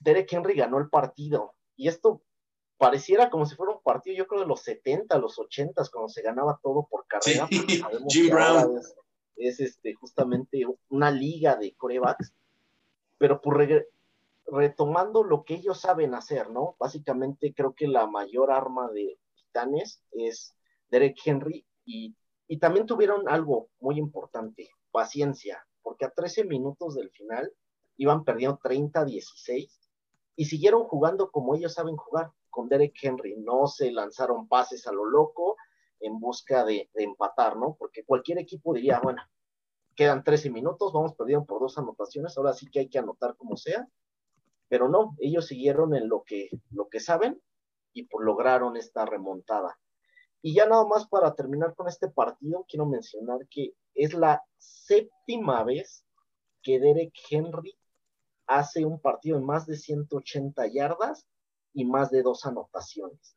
Derek Henry ganó el partido, y esto pareciera como si fuera un partido, yo creo, de los 70, los 80, cuando se ganaba todo por carrera. Jim Brown. Es, este, justamente una liga de corebacks, pero por, retomando lo que ellos saben hacer, ¿no? Básicamente creo que la mayor arma de Titanes es Derek Henry y, también tuvieron algo muy importante, paciencia, porque a 13 minutos del final iban perdiendo 30-16 y siguieron jugando como ellos saben jugar con Derek Henry, no se lanzaron pases a lo loco en busca de, de empatar, ¿no? Porque cualquier equipo diría, bueno, quedan 13 minutos, vamos perdiendo por dos anotaciones, ahora sí que hay que anotar como sea, pero no, ellos siguieron en lo que, lo que saben y pues lograron esta remontada. Y ya nada más para terminar con este partido, quiero mencionar que es la séptima vez que Derek Henry hace un partido de más de 180 yardas y más de dos anotaciones.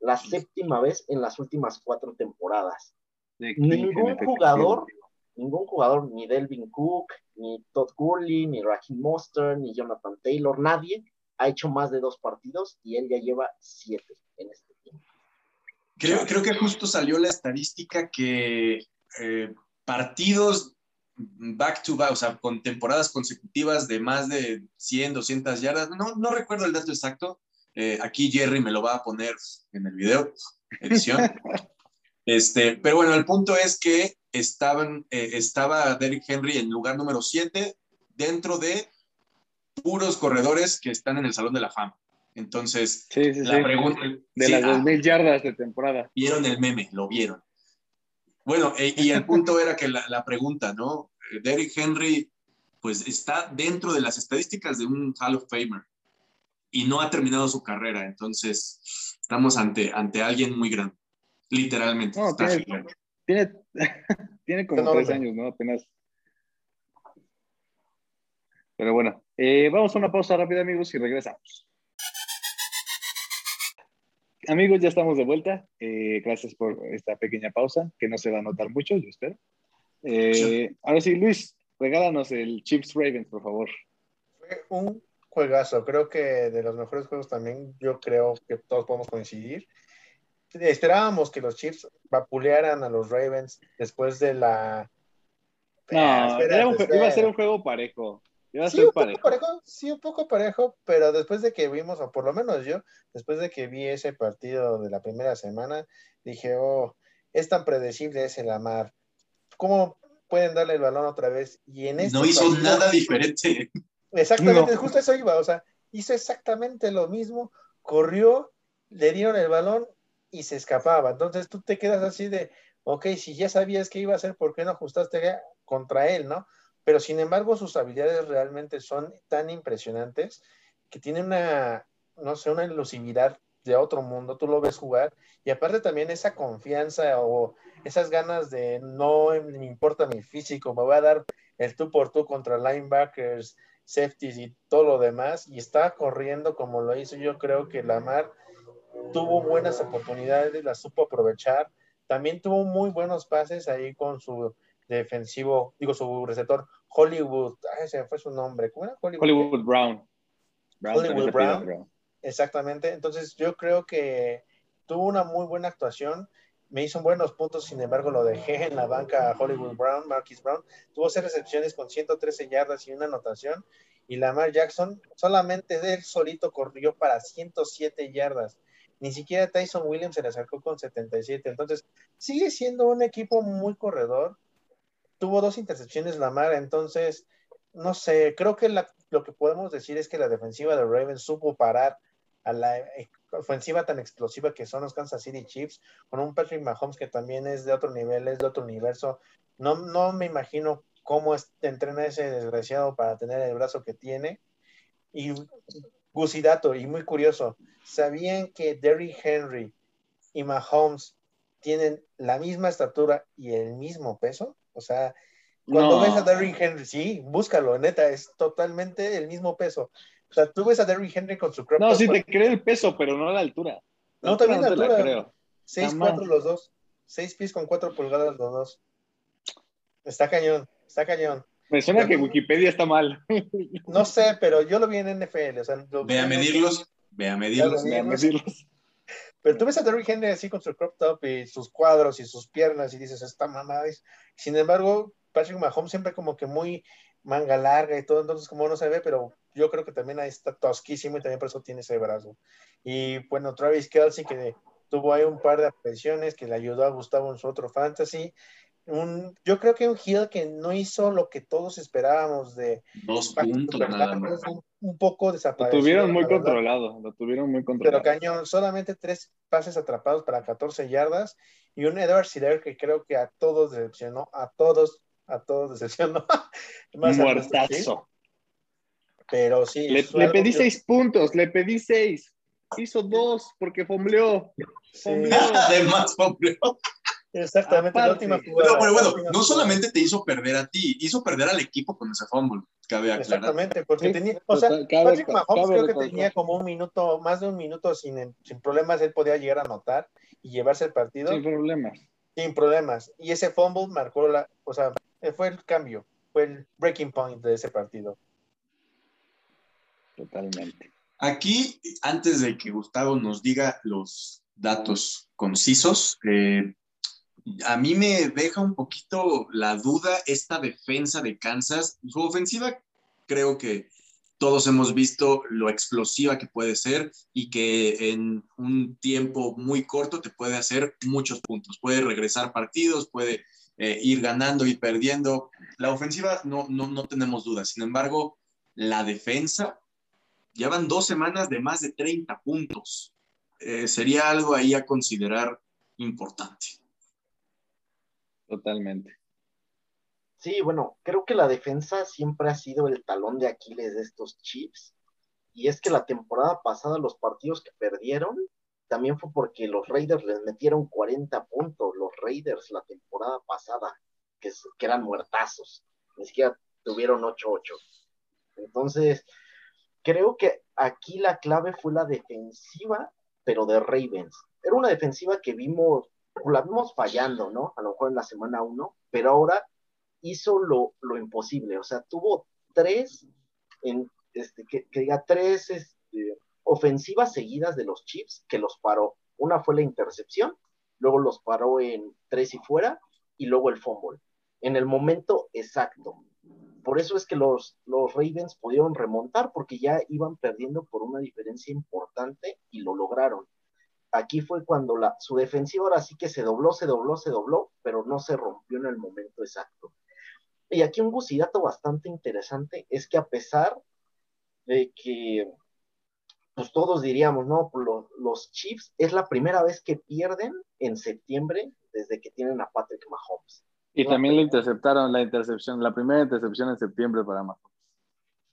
La séptima vez en las últimas cuatro temporadas. Ningún jugador ningún jugador, ni Delvin Cook, ni Todd Gurley, ni Raheem Monster, ni Jonathan Taylor, nadie ha hecho más de dos partidos y él ya lleva siete en este tiempo. Creo, creo que justo salió la estadística que eh, partidos back to back, o sea, con temporadas consecutivas de más de 100, 200 yardas, no, no recuerdo el dato exacto, eh, aquí Jerry me lo va a poner en el video, edición. *laughs* este, pero bueno, el punto es que estaban, eh, estaba Derrick Henry en lugar número 7 dentro de puros corredores que están en el Salón de la Fama. Entonces, la pregunta... De las 2.000 ah, yardas de temporada. Vieron el meme, lo vieron. Bueno, e, y el punto era que la, la, pregunta, ¿no? Derrick Henry, pues está dentro de las estadísticas de un Hall of Famer. y no ha terminado su carrera. Entonces, estamos ante, ante alguien muy grande, literalmente. No, está tiene-. Tiene, *laughs* tiene como tres años, ¿no? Apenas. Pero bueno, eh, vamos a una pausa rápida, amigos, y regresamos. Amigos, ya estamos de vuelta. Eh, gracias por esta pequeña pausa, que no se va a notar mucho, yo espero. Eh, ahora sí, Luis, regálanos el Chips Ravens, por favor. Fue un juegazo, creo que de los mejores juegos también, yo creo que todos podemos coincidir. Esperábamos que los Chiefs vapulearan a los Ravens después de la... No, Ah, un iba a ser un juego parejo. Iba a Sí, ser un poco parejo. parejo, sí, un poco parejo, pero después de que vimos, o por lo menos yo, después de que vi ese partido de la primera semana, dije, oh, es tan predecible ese Lamar. ¿Cómo pueden darle el balón otra vez? Y en este No hizo partido- nada diferente. Exactamente, No. justo eso iba, o sea, hizo exactamente lo mismo, corrió, le dieron el balón y se escapaba. Entonces tú te quedas así de, ok, si ya sabías qué iba a hacer, ¿por qué no ajustaste contra él, no? Pero sin embargo, sus habilidades realmente son tan impresionantes que tiene una, no sé, una elusividad de otro mundo, tú lo ves jugar, y aparte también esa confianza o esas ganas de no me importa mi físico, me voy a dar el tú por tú contra linebackers, safeties y todo lo demás, y está corriendo como lo hizo. Yo creo que Lamar tuvo buenas oportunidades, las supo aprovechar. También tuvo muy buenos pases ahí con su defensivo, digo, su receptor, Hollywood, ay, se me fue su nombre, ¿cómo era? Hollywood. Hollywood Brown. Brown Hollywood Brown. Brown. Exactamente, entonces yo creo que tuvo una muy buena actuación, me hizo buenos puntos, sin embargo lo dejé en la banca a Hollywood Brown, Marquis Brown, tuvo seis recepciones con 113 yardas y una anotación, y Lamar Jackson solamente de él solito corrió para 107 yardas, ni siquiera Tyson Williams se le acercó con 77, entonces sigue siendo un equipo muy corredor, tuvo dos intercepciones Lamar, entonces no sé, creo que lo que podemos decir es que la defensiva de Ravens supo parar a la eh, ofensiva tan explosiva que son los Kansas City Chiefs, con un Patrick Mahomes que también es de otro nivel, es de otro universo. No, no me imagino cómo entrena ese desgraciado para tener el brazo que tiene. Y Gusidato, y muy curioso, ¿sabían que Derrick Henry y Mahomes tienen la misma estatura y el mismo peso? O sea, cuando No. ves a Derrick Henry, sí, búscalo, neta, es totalmente el mismo peso. O sea, tú ves a Derrick Henry con su crop No, sí te creo el peso, pero no la altura. No, también la altura. creo. 6'4 jamás. los dos. 6 pies con 4 pulgadas los dos. Está cañón, está cañón. Me suena que Wikipedia está mal. *laughs* No sé, pero yo lo vi en NFL. O sea, lo Ve a medirlos, ve a medirlos. Claro, Me- medirlos. Pero tú ves a Derrick Henry así con su crop top y sus cuadros y sus piernas y dices, esta mamada. Sin embargo, Patrick Mahomes siempre como que muy manga larga y todo, entonces como no se ve, pero yo creo que también ahí está tosquísimo y también por eso tiene ese brazo. Y bueno, Travis Kelsey que tuvo ahí un par de apariciones que le ayudó a Gustavo en su otro fantasy. Un, yo creo que un Hill que no hizo lo que todos esperábamos de Dos puntos nada más. un, un poco Lo desaparecido. tuvieron muy controlado. Lo tuvieron muy Pero controlado. cañón, solamente tres pases atrapados para 14 yardas y un Edward Sider que creo que a todos decepcionó, a todos, a todos decepcionó. *laughs* Más Muertazo. Pero sí. Le, pedí que- seis puntos, le pedí seis. Hizo dos porque fombleó. sí, fombleó. *laughs* Además, hombre. Exactamente, la última jugada. pero bueno, última no solamente te hizo perder a ti, hizo perder al equipo con ese fumble, cabe aclarar. Exactamente, porque Sí, tenía, o sea, cabe- Patrick Mahomes cabe creo que tenía como un minuto, más de un minuto sin, sin problemas, él podía llegar a anotar y llevarse el partido. Sin problemas. sin problemas. Y ese fumble marcó la, o sea, fue el cambio, fue el breaking point de ese partido. Totalmente. Aquí, antes de que Gustavo nos diga los datos concisos, eh, a mí me deja un poquito la duda esta defensa de Kansas. Su ofensiva, creo que todos hemos visto lo explosiva que puede ser y que en un tiempo muy corto te puede hacer muchos puntos. Puede regresar partidos, puede eh, ir ganando y perdiendo. La ofensiva no, no, no tenemos dudas. Sin embargo, la defensa llevan dos semanas de más de 30 puntos. Eh, sería algo ahí a considerar importante. Totalmente. Sí, bueno, creo que la defensa siempre ha sido el talón de Aquiles de estos Chiefs. y es que la temporada pasada los partidos que perdieron también fue porque los Raiders les metieron 40 puntos, los Raiders la temporada pasada, que, que eran muertazos, ni siquiera tuvieron 8-8. Entonces, creo que aquí la clave fue la defensiva, pero de Ravens. Era una defensiva que vimos, la vimos fallando, ¿no? A lo mejor en la semana 1, pero ahora hizo lo, lo, imposible, o sea, tuvo tres, en, este, que, diga tres este, ofensivas seguidas de los Chiefs que los paró. Una fue la intercepción, luego los paró en tres y fuera, y luego el fumble, en el momento exacto. Por eso es que los, los Ravens pudieron remontar, porque ya iban perdiendo por una diferencia importante y lo lograron. Aquí fue cuando la, su defensiva ahora sí que se dobló, se dobló, se dobló, pero no se rompió en el momento exacto. Y aquí un gusidato bastante interesante es que a pesar de que pues todos diríamos, no, los, los Chiefs es la primera vez que pierden en septiembre desde que tienen a Patrick Mahomes. Y también le interceptaron la intercepción, la primera intercepción en septiembre para Mahomes.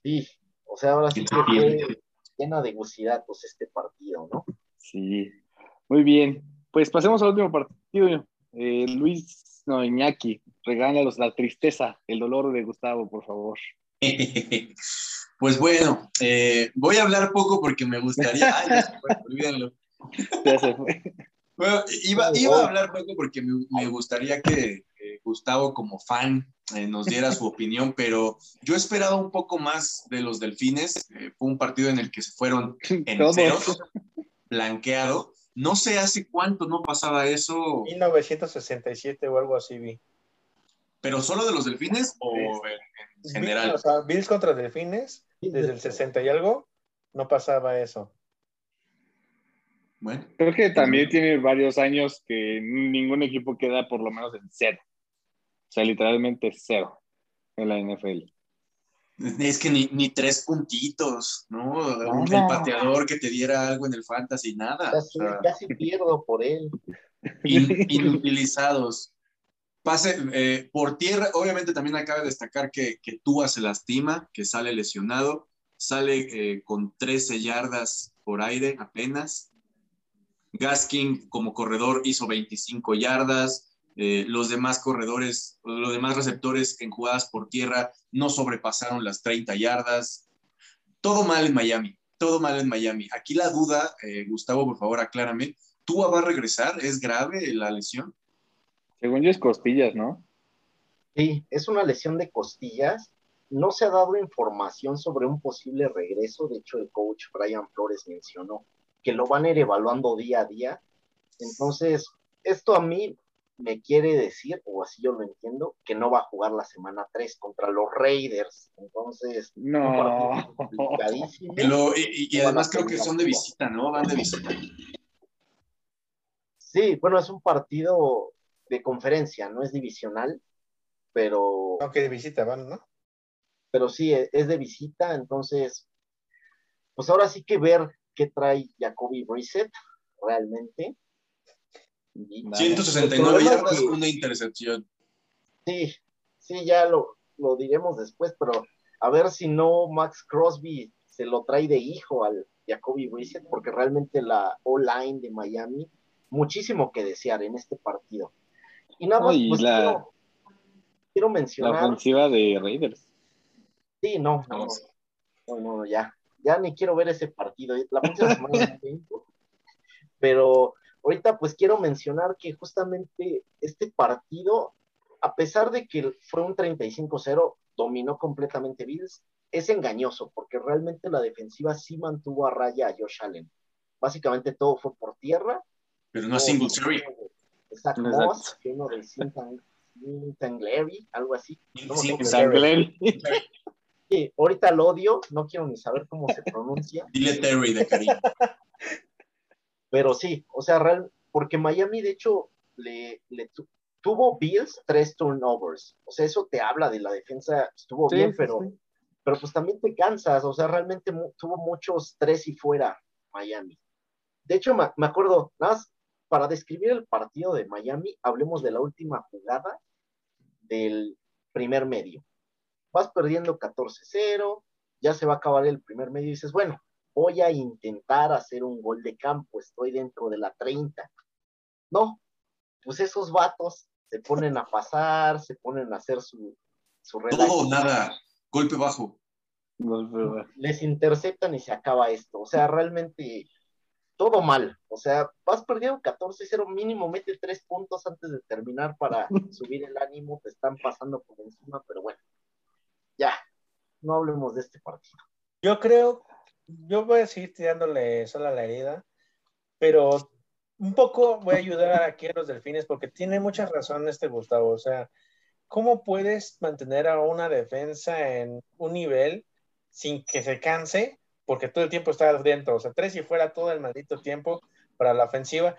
Sí, o sea, ahora sí que fue llena de gusidatos este partido, ¿no? Sí, muy bien. Pues pasemos al último partido. Eh, Luis, no, Iñaki, regálalos la tristeza, el dolor de Gustavo, por favor. *laughs* Pues bueno, eh, voy a hablar poco porque me gustaría. Ay, ya se fue, olvídenlo. *laughs* Ya se fue. Bueno, iba, iba, a hablar poco porque me, me gustaría que eh, Gustavo, como fan, eh, nos diera su opinión, pero yo esperaba un poco más de los delfines. Eh, fue un partido en el que se fueron en cero, blanqueado. No sé hace cuánto no pasaba eso. 1967 o algo así vi. ¿Pero solo de los delfines o en, en general? Bills, o sea, Bills contra delfines, desde el 60 y algo, no pasaba eso. Bueno. Creo que también tiene varios años que ningún equipo queda por lo menos en cero. O sea, literalmente cero en la NFL. Es que ni, ni tres puntitos, ¿no? Nada. El pateador que te diera algo en el fantasy, nada. Casi, O sea, casi pierdo por él. in- *laughs* inutilizados. Pase eh, por tierra, obviamente también acaba de destacar que, que Tua se lastima, que sale lesionado, sale eh, con 13 yardas por aire apenas. Gaskin como corredor hizo 25 yardas. Eh, los demás corredores, los demás receptores en jugadas por tierra no sobrepasaron las 30 yardas. Todo mal en Miami, todo mal en Miami. Aquí la duda, eh, Gustavo, por favor, aclárame. ¿Tua va a regresar? ¿Es grave la lesión? Según yo es costillas, ¿no? Sí, es una lesión de costillas. No se ha dado información sobre un posible regreso. De hecho, el coach Brian Flores mencionó que lo van a ir evaluando día a día. Entonces, esto a mí me quiere decir, o así yo lo entiendo, que no va a jugar la semana 3 contra los Raiders. Entonces, un No. partido complicadísimo. Y, lo- y- y- y además creo que son de visita, ¿no? Van de visita. Sí, bueno, es un partido de conferencia, no es divisional, pero, Aunque de visita van, ¿no? pero sí, e- es de visita, entonces, pues ahora sí que ver qué trae Jacoby Brissett realmente. Y- Nada. 169 El problema es yardas, una intercepción. Sí, sí, ya lo, lo diremos después, pero a ver si no Max Crosby se lo trae de hijo al Jacoby Brissett, porque realmente la O-line de Miami, muchísimo que desear en este partido. Y nada más, Ay, pues la- quiero, quiero La mencionar. ofensiva de Raiders. Sí, no, no, no, no, ya, ya ni quiero ver ese partido. La próxima semana no *laughs* tengo. Pero ahorita pues quiero mencionar que justamente este partido, a pesar de que fue un 35-0, dominó completamente Bills, es engañoso porque realmente la defensiva sí mantuvo a raya a Josh Allen. Básicamente todo fue por tierra. Pero no a Singletary. Exacto. Moss, que uno de Singletary, algo así. No. Sangler. Sí, ahorita lo odio, no quiero ni saber cómo se pronuncia. Dile Terry de cariño. *laughs* Pero sí, o sea, real, porque Miami de hecho le, le tu- tuvo Bills tres turnovers. O sea, eso te habla de la defensa, estuvo Sí, bien, pero, sí. pero pues también te cansas. O sea, realmente mu- tuvo muchos tres y fuera Miami. De hecho, me, me acuerdo, nada más para describir el partido de Miami, hablemos de la última jugada del primer medio. Vas perdiendo 14-0, ya se va a acabar el primer medio y dices, bueno, voy a intentar hacer un gol de campo, estoy dentro de la 30. No, pues esos vatos se ponen a pasar, se ponen a hacer su, su Todo nada, golpe bajo. Les interceptan y se acaba esto. O sea, realmente todo mal. O sea, vas perdiendo 14-0 mínimo, mete tres puntos antes de terminar para *laughs* subir el ánimo, te están pasando por encima, pero bueno, ya, no hablemos de este partido. Yo creo, yo voy a seguir tirándole sola la herida, pero un poco voy a ayudar aquí a los delfines porque tiene mucha razón este Gustavo. O sea, ¿cómo puedes mantener a una defensa en un nivel sin que se canse porque todo el tiempo está dentro, o sea, tres y fuera todo el maldito tiempo para la ofensiva.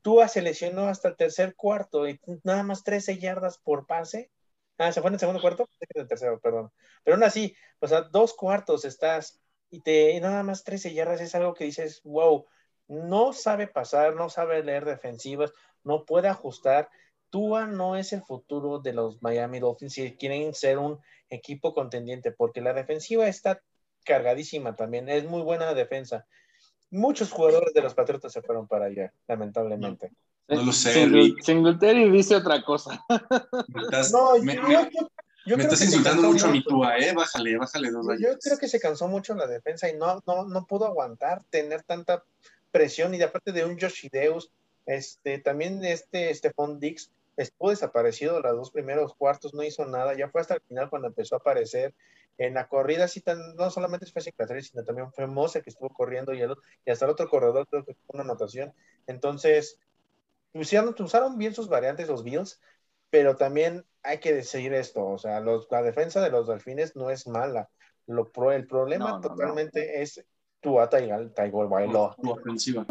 Tua se lesionó hasta el tercer cuarto y nada más 13 yardas por pase. Ah, se fue en el segundo cuarto, en el tercero, perdón. Pero aún así, o sea, dos cuartos estás y te nada más 13 yardas es algo que dices, wow, no sabe pasar, no sabe leer defensivas, no puede ajustar. Tua no es el futuro de los Miami Dolphins si quieren ser un equipo contendiente, porque la defensiva está cargadísima también, es muy buena defensa. Muchos jugadores de los Patriotas se fueron para allá, lamentablemente. No, lo sé, Singletary dice otra cosa. Me no, me, yo, me estás insultando mucho a mi Tua, ¿eh? Bájale, bájale dos Yo creo que se cansó mucho la defensa y no, no, no pudo aguantar tener tanta presión y de aparte de un Josh Deus, este, también este Stephon Dix estuvo desaparecido los dos primeros cuartos, no hizo nada, ya fue hasta el final cuando empezó a aparecer. En la corrida, sí, no solamente fue Secretary, sino también fue Mose que estuvo corriendo y, y hasta el otro corredor creo que fue una anotación. Entonces, usaron, usaron bien sus variantes los Bills, pero también hay que decir esto, o sea, la defensa de los Delfines no es mala. Lo, el problema totalmente es tu Taigol Bailo. Tu ofensiva.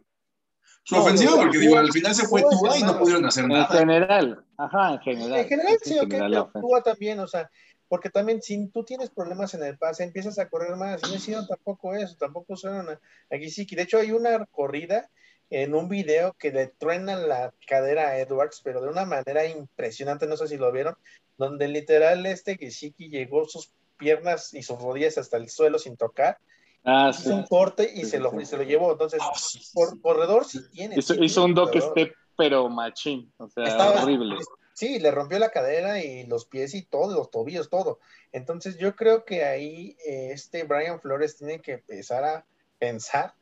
Su ofensiva, porque digo, al final se fue Tua y no pudieron hacer nada. En general, ajá, en general. En general, sí, ok, Tua también, o sea, porque también si tú tienes problemas en el pase, empiezas a correr más, y no hicieron tampoco eso, tampoco usaron aquí sí, de hecho hay una corrida en un video que le truenan la cadera a Edwards, pero de una manera impresionante, no sé si lo vieron, donde literal este Gesicki llegó sus piernas y sus rodillas hasta el suelo sin tocar, ah, hizo un corte y, se, lo, se lo llevó, entonces, ah, por corredor sí tiene. Hizo, hizo un step, pero machín, o sea, horrible. Sí, le rompió la cadera y los pies y todo, los tobillos, todo. Entonces yo creo que ahí eh, este Brian Flores tiene que empezar a pensar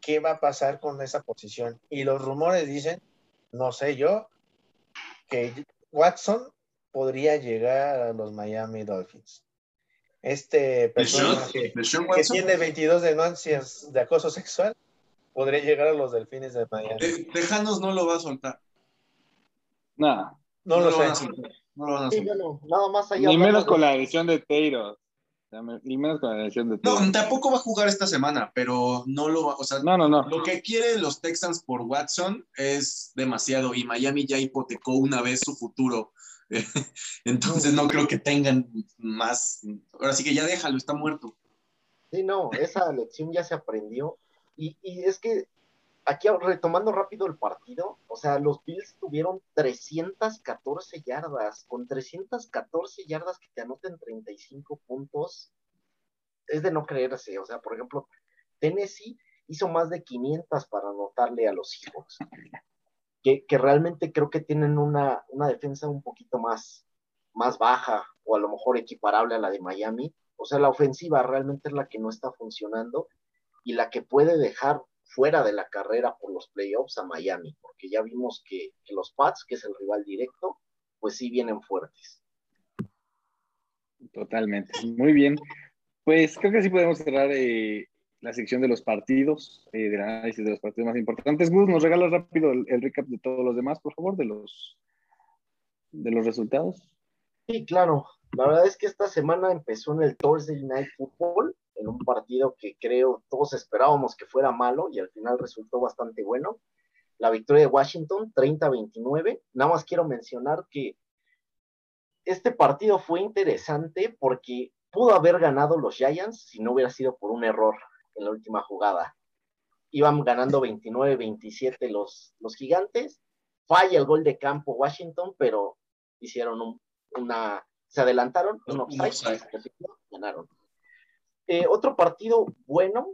qué va a pasar con esa posición. Y los rumores dicen, no sé yo, que Watson podría llegar a los Miami Dolphins. Este personaje que, tiene 22 denuncias de acoso sexual podría llegar a los Delfines de Miami. Tejanos no lo va a soltar. Nada. No, lo, sé. No lo van a hacer. nada más allá Ni menos con la edición de Teiro. Ni menos con la edición de Teiro. No, tampoco va a jugar esta semana, pero no lo va, o sea, no, no, no. lo que quieren los Texans por Watson es demasiado y Miami ya hipotecó una vez su futuro. *laughs* Entonces no creo que tengan más. Ahora sí que ya déjalo, está muerto. Sí, no, esa lección ya se aprendió. Y, y es que aquí retomando rápido el partido, o sea, los Bills tuvieron 314 yardas, con 314 yardas que te anoten 35 puntos, es de no creerse, o sea, por ejemplo, Tennessee hizo más de 500 para anotarle a los hijos, *laughs* que, que realmente creo que tienen una, una defensa un poquito más, más baja, o a lo mejor equiparable a la de Miami, o sea, la ofensiva realmente es la que no está funcionando y la que puede dejar fuera de la carrera por los playoffs a Miami, porque ya vimos que, los Pats, que es el rival directo, pues sí vienen fuertes. Totalmente. Muy bien. Pues creo que sí podemos cerrar eh, la sección de los partidos, eh, del análisis de los partidos más importantes. Gus, ¿nos regalas rápido el, el, recap de todos los demás, por favor, de los, de los resultados? Sí, claro. La verdad es que esta semana empezó en el Thursday Night Football en un partido que creo todos esperábamos que fuera malo y al final resultó bastante bueno. La victoria de Washington, 30-29. Nada más quiero mencionar que este partido fue interesante porque pudo haber ganado los Giants si no hubiera sido por un error en la última jugada. Iban ganando 29-27 los, los gigantes. Falla el gol de campo Washington, pero hicieron una, se adelantaron, un offside, ganaron. Eh, otro partido bueno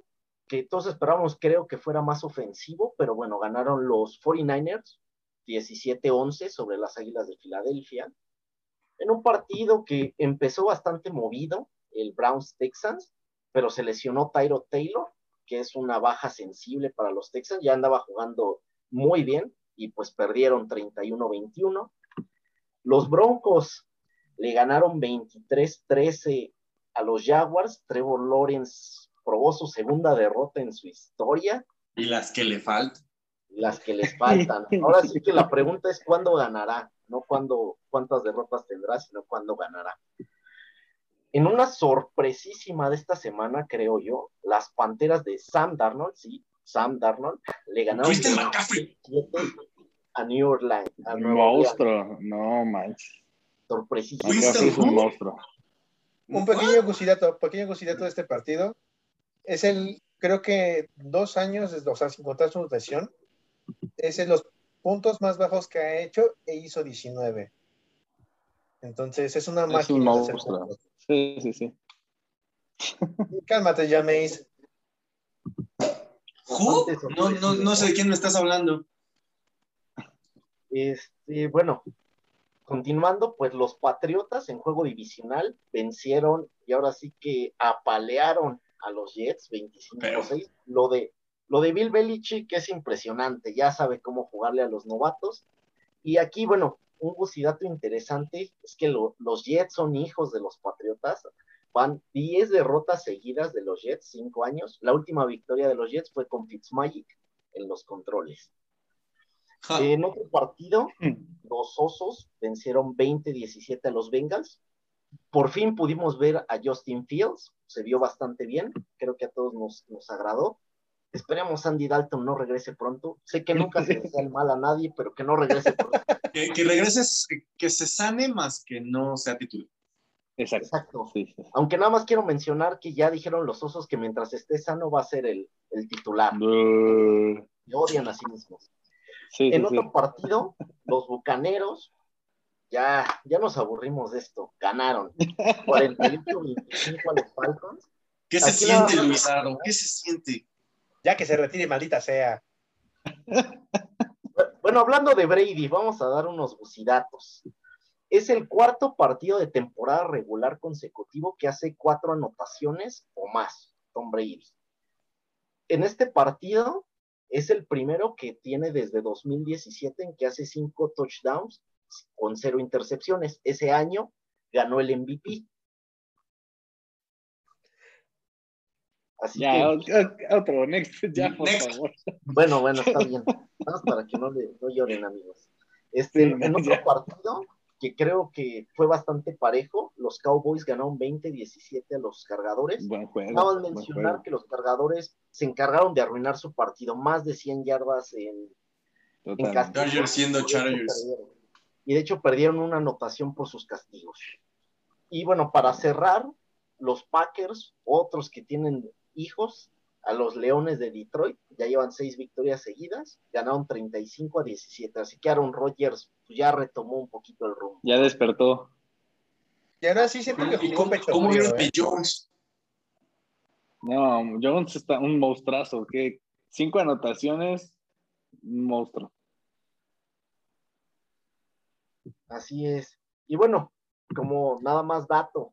que todos esperábamos, creo que fuera más ofensivo, pero bueno, ganaron los 49ers 17-11 sobre las Águilas de Filadelfia, en un partido que empezó bastante movido, el Browns Texans, pero se lesionó Tyro Taylor, que es una baja sensible para los Texans, ya andaba jugando muy bien y pues perdieron 31-21. Los Broncos le ganaron 23-13 a los Jaguars. Trevor Lawrence probó su segunda derrota en su historia. Y las que le faltan. Las que les faltan. *laughs* Ahora sí que la pregunta es cuándo ganará, no cuándo, cuántas derrotas tendrá, sino cuándo ganará. En una sorpresísima de esta semana, creo yo, las Panteras de Sam Darnold, sí, Sam Darnold, le ganaron a New Orleans. A monstruo, no manches. Sorpresísimo. es un monstruo. Un pequeño gusidato, pequeño gusidato de este partido. Es el, creo que dos años, o sea, sin contar su rotación, es en los puntos más bajos que ha hecho e hizo 19. Entonces es una máquina. de hacer sí, sí, sí. *laughs* Cálmate, Jameis. No, no, no sé de quién me estás hablando. Este, bueno, continuando, pues los Patriotas en juego divisional vencieron y ahora sí que apalearon a los Jets 25-6. Lo de, lo de Bill Belichick es impresionante, ya sabe cómo jugarle a los novatos. Y aquí, bueno, un gusidato interesante es que los Jets son hijos de los Patriotas. Van 10 derrotas seguidas de los Jets, 5 años. La última victoria de los Jets fue con Fitzmagic en los controles. En otro partido, hmm. los Osos vencieron 20-17 a los Bengals. Por fin pudimos ver a Justin Fields, se vio bastante bien, creo que a todos nos, nos agradó. Esperemos Andy Dalton no regrese pronto. Sé que nunca se le el mal a nadie, pero que no regrese pronto. *laughs* Que, que regreses, que se sane más que no sea titular. Exacto. Aunque nada más quiero mencionar que ya dijeron los osos que mientras esté sano va a ser el, el titular. odian a sí mismos. En otro partido, *laughs* los bucaneros, ya, ya nos aburrimos de esto, ganaron 48-25 a los Falcons. ¿Qué se siente, Luisardo? ¿Qué se siente? Ya que se retire, maldita sea. Bueno, hablando de Brady, vamos a dar unos bucidatos. Es el cuarto partido de temporada regular consecutivo que hace cuatro anotaciones o más, Tom Brady. En este partido es el primero que tiene desde 2017 en que hace cinco touchdowns con cero intercepciones. Ese año ganó el MVP. Así ya, otro, next, *laughs* ya, por favor. Bueno, bueno, está *laughs* bien. Vamos para que no, le, no lloren, amigos. Este, en otro partido, que creo que fue bastante parejo. Los Cowboys ganaron 20-17 a los cargadores. Buen juego, mencionar que los cargadores se encargaron de arruinar su partido, más de 100 yardas en, en Chargers siendo Chargers. Y de hecho perdieron una anotación por sus castigos. Y bueno, para cerrar, los Packers, otros que tienen hijos, a los Leones de Detroit, ya llevan seis victorias seguidas, ganaron 35 a 17, así que Aaron Rodgers pues, ya retomó un poquito el rumbo. Ya despertó. Y ahora sí siento que jugó pecho ¿Cómo ¿eh? Jones? No, Jones está un monstruazo, que cinco anotaciones, un monstruo. Así es. Y bueno, como nada más dato,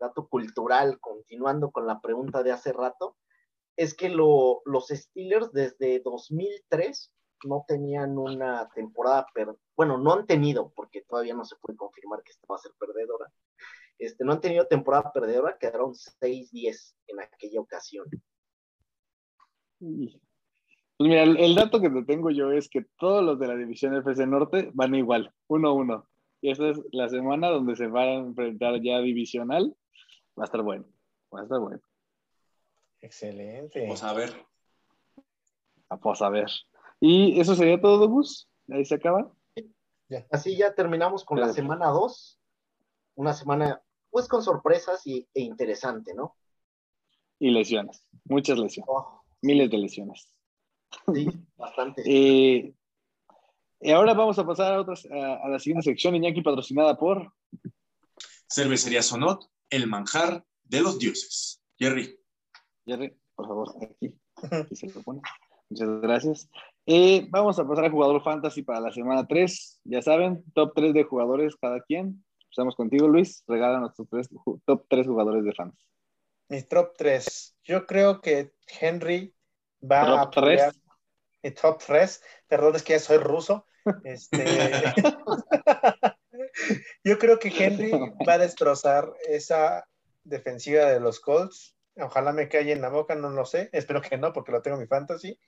dato cultural, continuando con la pregunta de hace rato, es que los Steelers desde 2003 no tenían una temporada, bueno, no han tenido, porque todavía no se puede confirmar que esta va a ser perdedora, este, no han tenido temporada perdedora, quedaron 6-10 en aquella ocasión. Pues mira, el, dato que te tengo yo es que todos los de la división FC Norte van igual, 1-1. Y esta es la semana donde se van a enfrentar ya divisional. Va a estar bueno, va a estar bueno. Excelente. Vamos a ver. Vamos a ver. Y eso sería todo, Gus. Ahí se acaba. Así ya terminamos con la semana 2. Una semana, pues con sorpresas y, e interesante, ¿no? Y lesiones. Muchas lesiones. Oh, Miles de lesiones. Sí, *laughs* bastante. Eh, y ahora vamos a pasar a, otras, a, la siguiente sección, Iñaki, patrocinada por Cervecería Sonot, el manjar de los dioses. Jerry. Jerry, por favor, aquí. Aquí se lo pone. Muchas gracias. Eh, vamos a pasar a jugador fantasy para la semana 3. Ya saben, top 3 de jugadores cada quien. Empezamos contigo, Luis. Regala nuestros tres, top 3 jugadores de fantasy. Mis top 3. Yo creo que Henry va Top a apoyar- tres. Mi top 3. Perdón, es que ya soy ruso. *laughs* Este... *laughs* Yo creo que Henry va a destrozar esa defensiva de los Colts. Ojalá me calle en la boca, no lo sé. *laughs* Espero que no, porque lo tengo en mi fantasy.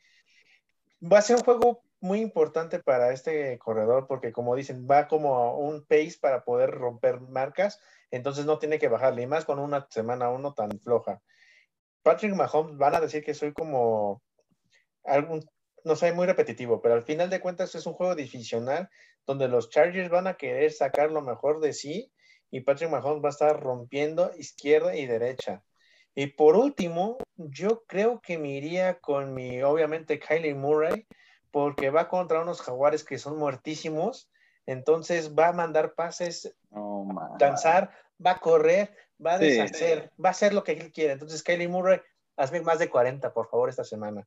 Va a ser un juego muy importante para este corredor, porque como dicen, va como un pace para poder romper marcas, entonces no tiene que bajarle, y más con una semana uno tan floja. Patrick Mahomes van a decir que soy como algún, no sé, muy repetitivo, pero al final de cuentas es un juego divisional donde los Chargers van a querer sacar lo mejor de sí y Patrick Mahomes va a estar rompiendo izquierda y derecha. Y por último, yo creo que me iría con mi, obviamente, Kylie Murray, porque va contra unos jaguares que son muertísimos, entonces va a mandar pases, No, man. danzar, va a correr, va a Sí. deshacer, va a hacer lo que él quiere. Entonces, Kylie Murray, hazme más de 40, por favor, esta semana.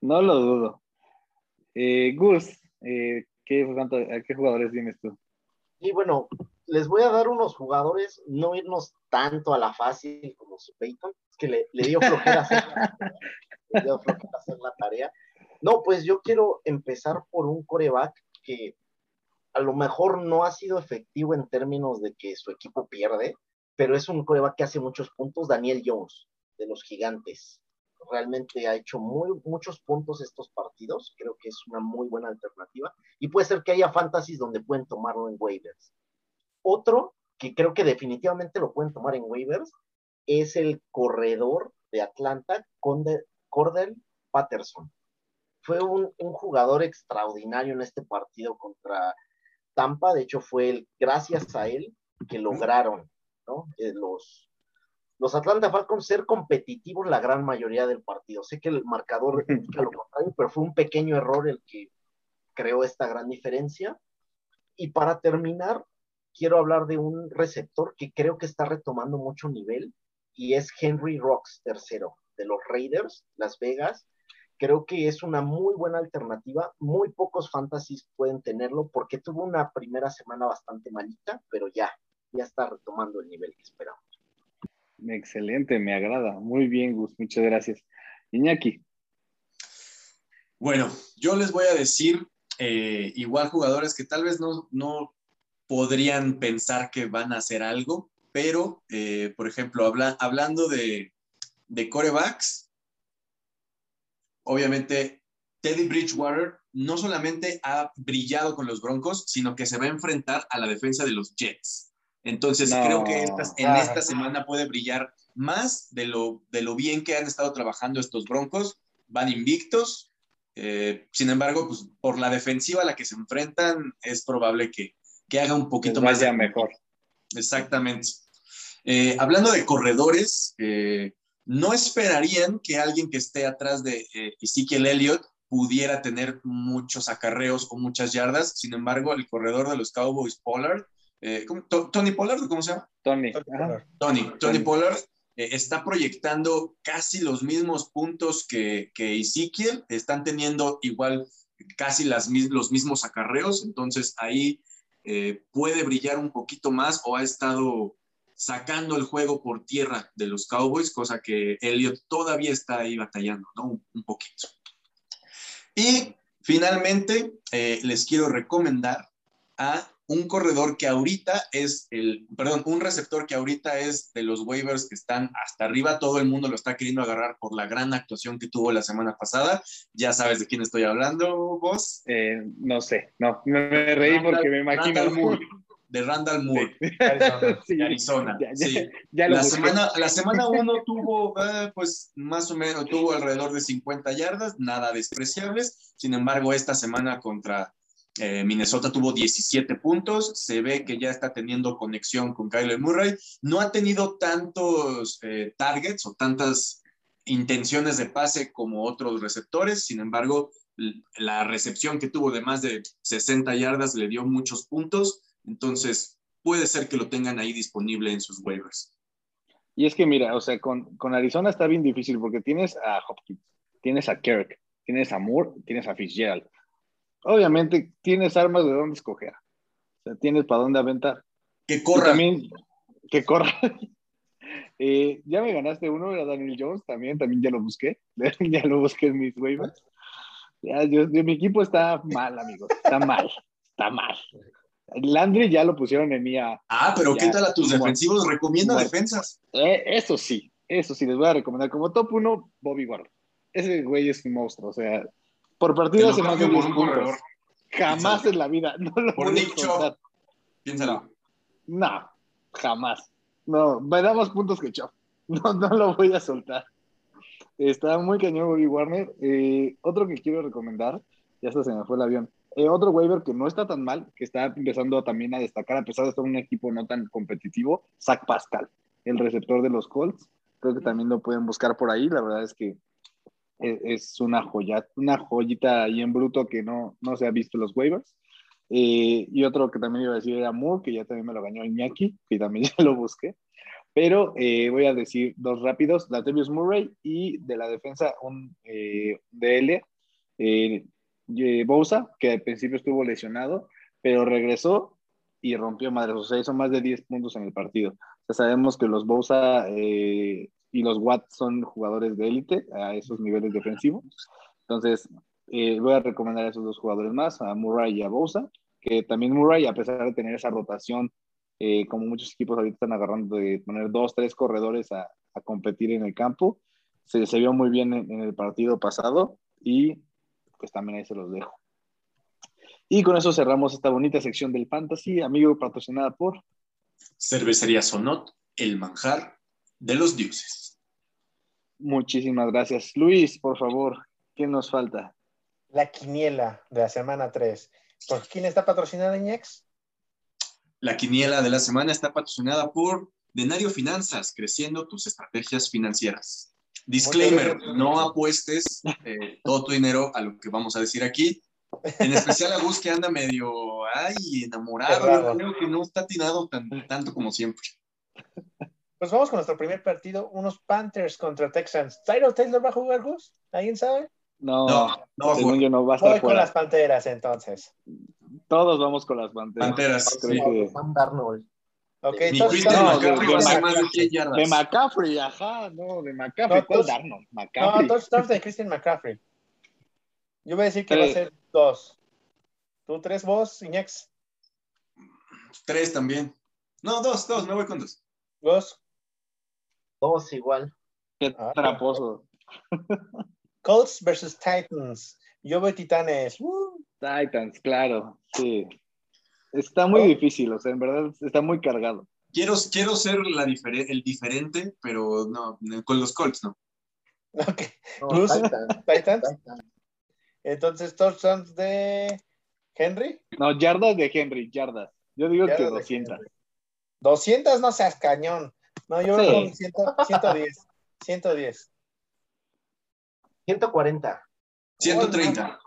No lo dudo. Eh, Gus, eh, ¿qué, cuánto- ¿a qué jugadores vienes tú? Y bueno, les voy a dar unos jugadores, no irnos tanto a la fácil como su Peyton, que le, dio flojera hacer, *laughs* le dio la tarea. No, pues yo quiero empezar por un coreback que a lo mejor no ha sido efectivo en términos de que su equipo pierde, pero es un coreback que hace muchos puntos, Daniel Jones, de los gigantes. Realmente ha hecho muy, muchos puntos estos partidos, creo que es una muy buena alternativa, y puede ser que haya fantasies donde pueden tomarlo en waivers. Otro que creo que definitivamente lo pueden tomar en waivers es el corredor de Atlanta, Conde- Cordell Patterson. Fue un, un jugador extraordinario en este partido contra Tampa. De hecho, fue el, gracias a él que lograron ¿no? Eh, los, los Atlanta Falcons ser competitivos la gran mayoría del partido. Sé que el marcador *laughs* indica lo contrario, pero fue un pequeño error el que creó esta gran diferencia. Y para terminar, quiero hablar de un receptor que creo que está retomando mucho nivel y es Henry Rocks tercero de los Raiders, Las Vegas. Creo que es una muy buena alternativa. Muy pocos fantasies pueden tenerlo porque tuvo una primera semana bastante malita, pero ya, ya está retomando el nivel que esperamos. Excelente, me agrada. Muy bien, Gus, muchas gracias. Iñaki, Bueno, yo les voy a decir eh, igual jugadores que tal vez no, no podrían pensar que van a hacer algo, pero, eh, por ejemplo, habla- hablando de, de corebacks, obviamente Teddy Bridgewater no solamente ha brillado con los Broncos, sino que se va a enfrentar a la defensa de los Jets. Entonces, No. creo que esta- en Ah. esta semana puede brillar más de lo, de lo bien que han estado trabajando estos Broncos. Van invictos. eh, sin embargo, pues, por la defensiva a la que se enfrentan, es probable que, que haga un poquito más vaya de mejor. Exactamente. Eh, hablando de corredores, eh, no esperarían que alguien que esté atrás de eh, Ezekiel Elliott pudiera tener muchos acarreos o muchas yardas. Sin embargo, el corredor de los Cowboys, Pollard, eh, Tony Pollard, ¿o ¿cómo se llama? Tony. Tony, Tony Tony. Pollard eh, está proyectando casi los mismos puntos que, que Ezekiel, están teniendo igual casi las, los mismos acarreos, entonces ahí eh, puede brillar un poquito más o ha estado sacando el juego por tierra de los Cowboys, cosa que Elliot todavía está ahí batallando, ¿no? Un, poquito. Y finalmente eh, les quiero recomendar a un corredor que ahorita es el, perdón, un receptor que ahorita es de los waivers que están hasta arriba, todo el mundo lo está queriendo agarrar por la gran actuación que tuvo la semana pasada. Ya sabes de quién estoy hablando, vos. Eh, no sé, no, me, reí Randall- porque me imagino. Randall Moore, de Randall Moore, *laughs* Arizona. Sí, de Arizona. ya, ya- sí. ya lo La semana, la semana uno tuvo, eh, pues, más o menos, tuvo alrededor de 50 yardas, nada despreciables. Sin embargo, esta semana contra eh, Minnesota tuvo 17 puntos. Se ve que ya está teniendo conexión con Kyler Murray. No ha tenido tantos eh, targets o tantas intenciones de pase como otros receptores. Sin embargo, la recepción que tuvo de más de 60 yardas le dio muchos puntos. Entonces, puede ser que lo tengan ahí disponible en sus waivers. Y es que mira, o sea, con, con Arizona está bien difícil porque tienes a Hopkins, tienes a Kirk, tienes a Moore, tienes a Fitzgerald. Obviamente tienes armas de dónde escoger. O sea, tienes para dónde aventar. Que Y corra. también, que corra. *laughs* Eh, ya me ganaste uno, era Daniel Jones, también, también ya lo busqué. *laughs* ya lo busqué en mis waivers. Ya, yo- mi equipo está mal, amigos. Está mal. Está mal. Landry ya lo pusieron en mía. Ah, pero ¿qué Ya. tal a tus defensivos? Recomienda defensas. Eh, eso sí, eso sí, les voy a recomendar. Como top uno, Bobby Ward. Ese güey es un monstruo. O sea, por partido hace más de cambio 10 por un puntos. Jamás en la vida. *laughs* No lo Por soltar. Piénsalo. No, jamás. No, me da más puntos que Chop. *laughs* No, no lo voy a soltar. Está muy cañón Bobby Warner. Eh, otro que quiero recomendar, ya hasta se me fue el avión. Eh, otro waiver que no está tan mal, que está empezando también a destacar, a pesar de estar un equipo no tan competitivo, Zach Pascal, el receptor de los Colts. Creo que también lo pueden buscar por ahí. La verdad es que es, es una joya, una joyita ahí en bruto que no, no se ha visto los waivers. Eh, y otro que también iba a decir era Moore, que ya también me lo ganó Iñaki, que también *laughs* ya lo busqué. Pero eh, voy a decir dos rápidos, Latavius Murray y de la defensa un eh, DL, eh, Bosa, que al principio estuvo lesionado, pero regresó y rompió madres. O sea, hizo más de 10 puntos en el partido. O sea, sabemos que los Bosa eh, y los Watt son jugadores de élite a esos niveles defensivos. Entonces, eh, voy a recomendar a esos dos jugadores más, a Murray y a Bosa, que también Murray, a pesar de tener esa rotación, eh, como muchos equipos ahorita están agarrando de poner dos, tres corredores a, competir en el campo, se, se vio muy bien en, en, el partido pasado y pues también ahí se los dejo. Y con eso cerramos esta bonita sección del Fantasy, amigo, patrocinada por Cervecería Sonot, el manjar de los dioses. Muchísimas gracias. Luis, por favor, ¿qué nos falta? La quiniela de la semana 3. ¿Por quién está patrocinada, Iñex? La quiniela de la semana está patrocinada por Denario Finanzas, creciendo tus estrategias financieras. Disclaimer, no apuestes eh, todo tu dinero a lo que vamos a decir aquí. En especial a Gus que anda medio ay, enamorado. Yo creo que no está atinado tan, tanto como siempre. Pues vamos con nuestro primer partido, unos Panthers contra Texans. ¿Tyro Taylor va a jugar, Gus? ¿Alguien sabe? No, no, no según yo no va a estar Voy con fuera. las Panteras entonces. Todos vamos con las Panteras. Panteras, Creo que-. Ok, Ni entonces no, McCaffrey de- de hacer Mac- más de 100 yardas. De McCaffrey, ajá, no, de McCaffrey. No, ¿Cuál todos- Darnold? No, McCaffrey. touchdowns de Christian McCaffrey. Yo voy a decir que va a Tres. ser dos. ¿Tú tres, vos, Iñex? Tres también. No, dos, dos, me voy con dos. Dos. Dos igual. Qué Ah. traposo. Colts versus Titans. Yo voy Titanes. Titans, claro, sí. Está muy Oh. difícil, o sea, en verdad está muy cargado. Quiero, quiero ser la difere- el diferente, pero no, con los Colts no. *laughs* ok, No. Titans, Titans. *laughs* Titans. Entonces, touchdowns de Henry. No, yardas de Henry, yardas. Yo digo Yardas que de 200. Henry. 200, no seas cañón. No, yo Sí. con 100, 110. 110. 140. 130.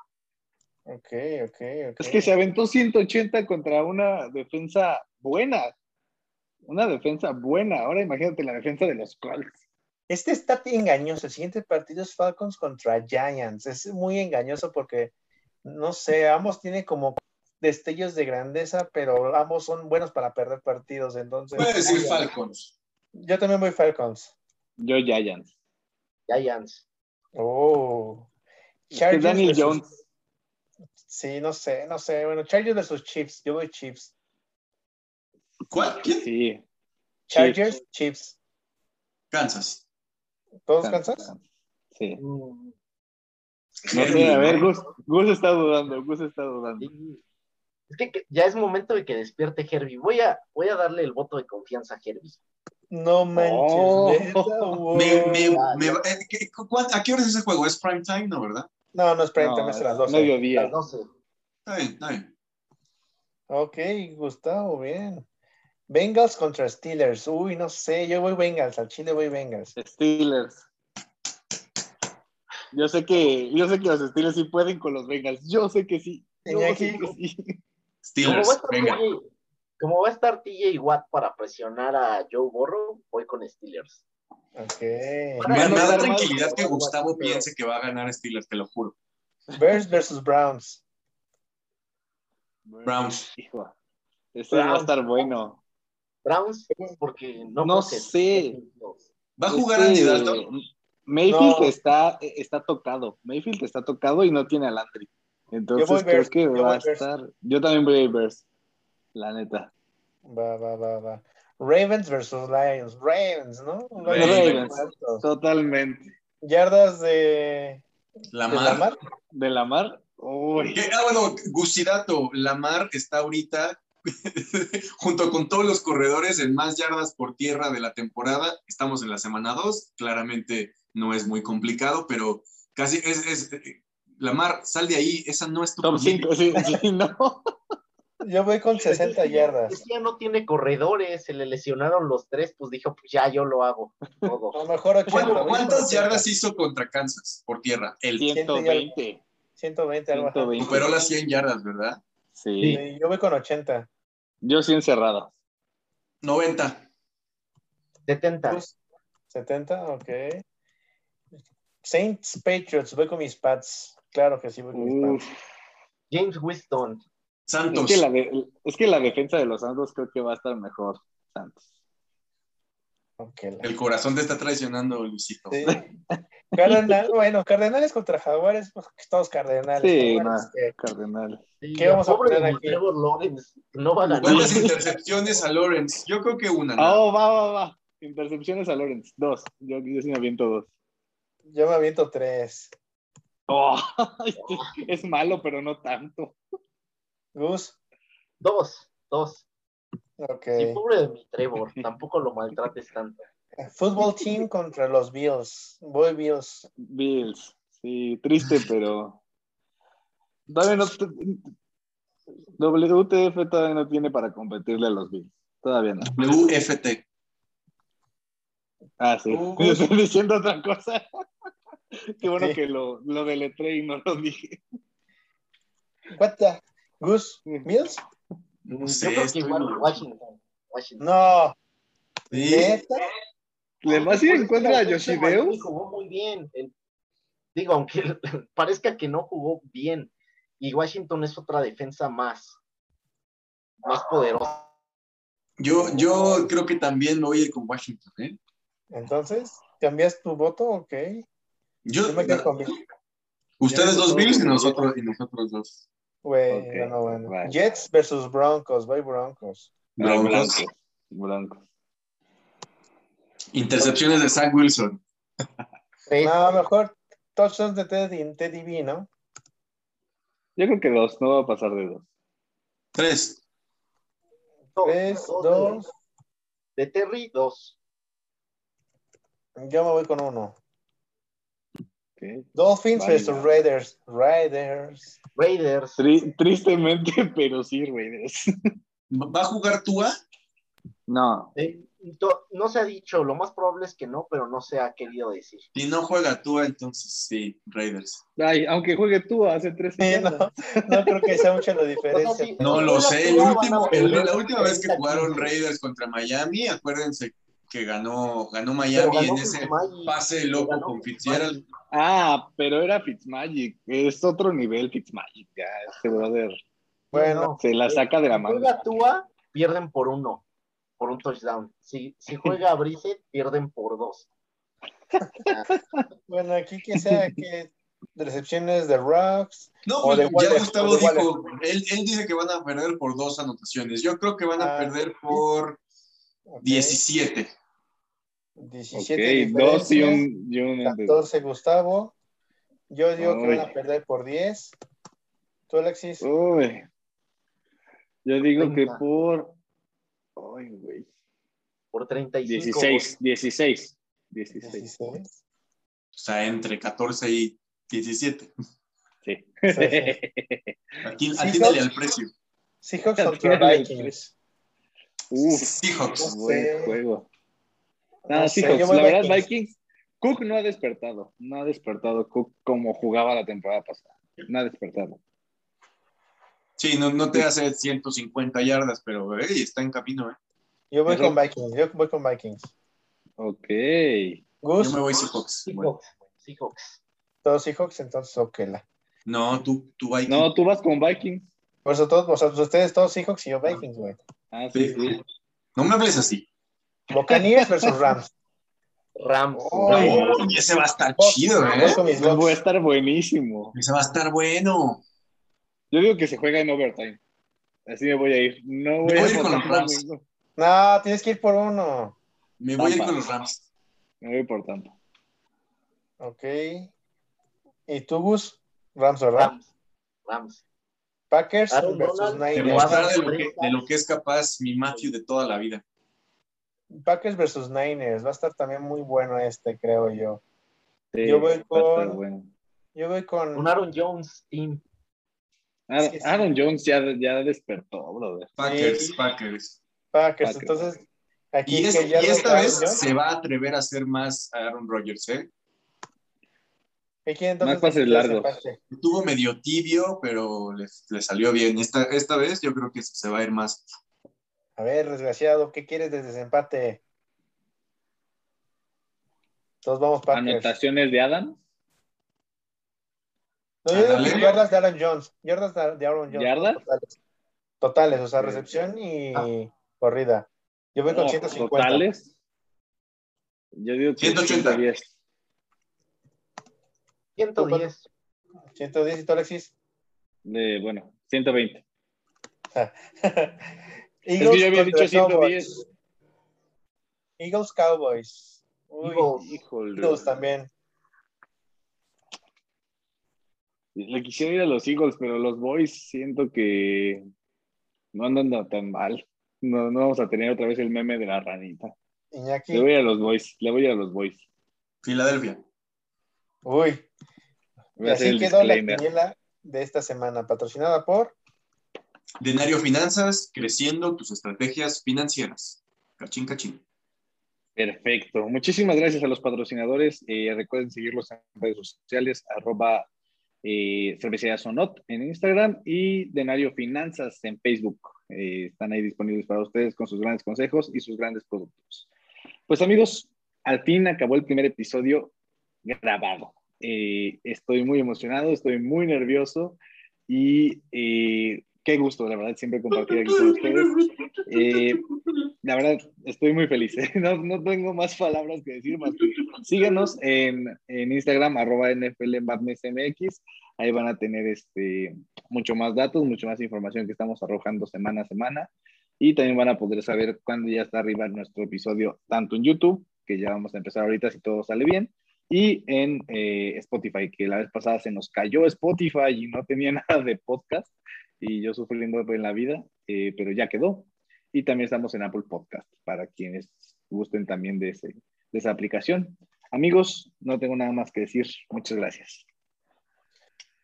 Ok, ok, ok. Es que se aventó 180 contra una defensa buena. Una defensa buena. Ahora imagínate la defensa de los Colts. Este está engañoso. El siguiente partido es Falcons contra Giants. Es muy engañoso porque, no sé, ambos tienen como destellos de grandeza, pero ambos son buenos para perder partidos. Entonces, Puede decir Falcons. Yo también voy Falcons. Yo Giants. Giants. Oh. Chargers Daniel versus- Jones. Sí, no sé, no sé. Bueno, Chargers versus Chiefs. Yo voy Chiefs. ¿Cuál? ¿Quién? Sí. Chargers, Chiefs. Kansas. ¿Todos Kansas? Sí. Mm, No sé, a ver, Gus, Gus está dudando, Gus está dudando. sí. Es que que ya es momento de que despierte Herbie. Voy a, voy a darle el voto de confianza a Herbie. No manches. Oh. neta. Me- me- me- eh, ¿qué- cuán- ¿A qué hora es ese juego? ¿Es prime time? No, ¿verdad? No, no es prime No, time, es a las 12. mediodía. Las 12. Está bien, está bien. Ok, Gustavo, bien. Bengals contra Steelers. Uy, no sé, yo voy Bengals, al Chile voy Bengals. Steelers. Yo sé que, yo sé que los Steelers sí pueden con los Bengals. Yo sé que sí. Yo sé que sí. Steelers, venga. muy- Como va a estar TJ Watt para presionar a Joe Burrow, voy con Steelers. Ok. Me, Bueno, me da tranquilidad que Gustavo piense que va a ganar Steelers, te lo juro. Bears versus Browns. Browns. Hijo, este va a Browns. estar bueno. Browns, porque no, No sé. ¿Va a jugar Este, Andy Dalton? Mayfield No. está, está tocado. Mayfield está tocado y no tiene a Landry. Entonces creo que va a estar. Yo también voy a Bears. La neta. Va, va, va, va. Ravens versus Lions. Ravens, ¿no? Ravens. Totalmente. Yardas de, La de Mar. Lamar. De la mar. Uy. Que- Ah, bueno, Gusidato, Lamar está ahorita *laughs* junto con todos los corredores en más yardas por tierra de la temporada. Estamos en la semana 2, claramente no es muy complicado, pero casi es, es Lamar, sal de ahí, esa no es tu Top posición. 5, sí, sí, no. *laughs* Yo voy con 60 yardas. Ya no tiene corredores, se le lesionaron los tres, pues dijo, pues ya yo lo hago. A Todo. lo mejor 80. ¿Cuán- voy con ¿Cuántas 80. yardas hizo contra Kansas por tierra? Él 120. 120, algo así. 120. superó las 100 yardas, ¿verdad? Sí. Sí, yo voy con 80. Yo sí encerrado. 90. 70. Pues, 70, ok. Saints Patriots, voy con mis Pats. Claro que sí, voy con mis Uf. Pats. James Winston. Es Santos. que, la de- es que la defensa de los Santos creo que va a estar mejor. Santos. La- El corazón te está traicionando, Luisito. Sí. Cardenal, bueno, Cardenales contra Jaguares, pues todos Cardenales. Sí, Jaguares, no. que- Cardenal. Sí, ¿Qué vamos a poner aquí? Trevor Lawrence, no va a ganar. ¿Cuántas intercepciones a Lawrence? Yo creo que una. ¿no? Ah, Oh, va, va, va. Intercepciones a Lawrence. Dos. Yo, yo sí me aviento dos. Yo me aviento tres. Oh, *laughs* es malo, pero no tanto. Gus, Dos, dos. ok. Sí, pobre de mi Trevor, tampoco lo maltrates tanto. Fútbol team contra los Bills. Voy Bills. Bills. Sí, triste, pero. Todavía no. WTF todavía no tiene para competirle a los Bills. Todavía no. WFT. Ah, sí. Uh. Yo estoy diciendo otra cosa. Qué bueno que lo, lo deletré y no lo dije. What the? Gus, Bills? Yo sé, creo que igual muy- Washington. Washington. No. Sí. ¿Neta? ¿Le vas a ir Pues en contra a? Miami Jugó muy bien. El- digo, aunque *laughs* parezca que no jugó bien. Y Washington es otra defensa más, más poderosa. Yo, yo creo que también me voy a ir con Washington. ¿eh? Entonces, ¿cambias tu voto? Ok. Yo, Yo me quedo con Bills. ustedes Yo dos Bills y nosotros, y nosotros dos. Bueno, Ok, bueno. vale. Jets versus Broncos. Voy Broncos. Broncos. Blancos. Intercepciones de Zach Wilson. *laughs* No, mejor touchdowns de Teddy, Teddy B, ¿no? Yo creo que dos, no va a pasar de dos. Tres. Tres, dos dos. De Terry, dos. Yo me voy con uno. Dolphins versus Raiders. Raiders. Raiders. Tri- tristemente, *laughs* pero sí, Raiders. ¿Va a jugar Tua? No, Eh, no se ha dicho, lo más probable es que no, pero no se ha querido decir. Si no juega Tua, entonces sí, Raiders. Ay, aunque juegue tú hace tres Sí, no, no creo que sea mucha la diferencia. O sea, sí, No lo sé. El Tua, último, el- la última vez que 30-15. jugaron Raiders contra Miami, acuérdense que ganó, ganó Miami ganó en ese Fitzmagic, pase loco ganó con Fitzmagic. Fitzgerald. Ah, pero era Fitzmagic. Es otro nivel Fitzmagic. Ya, este brother Bueno, No, se la saca de la si manga. juega Tua, pierden por uno, por un touchdown. Si, si juega Brissett, pierden por dos. *laughs* bueno, aquí que sea que de recepciones de Rocks. No, O de ya Gustavo o de Waller. dijo, él, él dice que van a perder por dos anotaciones. Yo creo que van a Ah, perder por ok, 17. 17 Ok, dos y un, y un 14 Gustavo. Yo digo que Uy. van a perder por 10. ¿Tú, Alexis? Uy. Yo digo que Venga. por. Ay, güey. Por 35. 16, 16. 16. 16. O sea, entre 14 y 17. Sí. sí. *laughs* Aquí, Sí, atínale ¿no? al precio. Seahawks *laughs* contra Vikings. Uf, Seahawks. buen juego. No Ah, sé, Seahawks, la verdad, Vikings. Vikings. Cook no ha despertado. No ha despertado Cook como jugaba la temporada pasada. No ha despertado. Sí, no, no te hace 150 yardas, pero hey, está en camino, ¿eh? Yo voy con Vikings. Yo voy con Vikings. Ok. Gus, Yo me voy Seahawks. Seahawks, Seahawks. todos Seahawks, entonces ok. la- no, tú, tú Vikings. No, tú vas con Vikings. Por eso todos, o sea, ustedes todos Seahawks y yo Vikings, güey. Ah, sí, Sí. sí. No me hables así. Buccaneers versus Rams. Rams. Uy, ese va a estar chido, Voy ¿eh? Va a estar buenísimo. Ese va a estar bueno. Yo digo que se juega en overtime. Así me voy a ir. No voy Me a voy con los Rams. No, tienes que ir por uno. Me voy a ir con los Rams. Me voy por Tampa. Ok. ¿Y tú, Gus? Rams o Rams. Rams. Rams. Packers Aaron versus Donald, Niners. De lo, que, de lo que es capaz mi Matthew de toda la vida. Packers versus Niners. Va a estar también muy bueno este, creo yo. Sí, Yo voy va a estar con- bueno. Yo voy con. Un Aaron Jones team. Aaron, Sí, sí. Aaron Jones ya, ya despertó, brother. Packers, Sí. Packers. Packers. Packers. Entonces, aquí Y, es- que ya y esta vez se va a atrever a hacer más a Aaron Rodgers, ¿eh? ¿Y quién entonces Más largos. empate? Estuvo medio tibio, pero le, le salió bien. Esta, esta vez yo creo que se va a ir más. A ver, desgraciado, ¿qué quieres de desempate? Todos vamos Packers. Anotaciones de Adam. No, yo digo Ándale. que yardas de Aaron Jones. Yardas de de Aaron Jones. ¿Yardas? Totales. Totales, o sea, recepción y Ah. corrida. Yo voy con No, 150. Totales. Yo digo que 180. 110. 110. 110 y tú, Alexis. De, bueno, 120. *laughs* Eagles yo había contra dicho 110. Cowboys. Eagles Cowboys. Uy, Eagles. Híjole. Eagles también. Le quisiera ir a los Eagles, pero los Boys siento que no andan tan mal. No, no vamos a tener otra vez el meme de la ranita. Iñaki. Le voy a los Boys, le voy a los Boys. Filadelfia. Uy. Y así quedó la quiniela de esta semana, patrocinada por Denario Finanzas, creciendo tus estrategias financieras. Cachín, cachín. Perfecto. Muchísimas gracias a los patrocinadores. Eh, recuerden seguirlos en redes sociales, arroba eh, Cervecería Sonot en Instagram y Denario Finanzas en Facebook. Eh, están ahí disponibles para ustedes con sus grandes consejos y sus grandes productos. Pues amigos, al fin acabó el primer episodio grabado. Eh, estoy muy emocionado, estoy muy nervioso y eh, qué gusto, la verdad, siempre compartir aquí con ustedes. Eh, la verdad, estoy muy feliz. ¿eh? *laughs* No, no tengo más palabras que decir más que síganos en, en Instagram, arroba NFL. Ahí van a tener este, mucho más datos, mucho más información que estamos arrojando semana a semana. Y también van a poder saber cuándo ya está arriba nuestro episodio, tanto en YouTube, que ya vamos a empezar ahorita si todo sale bien, y en eh, Spotify, que la vez pasada se nos cayó Spotify y no tenía *laughs* nada de podcast, y yo sufriendo en la vida, eh, pero ya quedó. Y también estamos en Apple Podcast para quienes gusten también de, ese, de esa aplicación. Amigos, no tengo nada más que decir. Muchas gracias.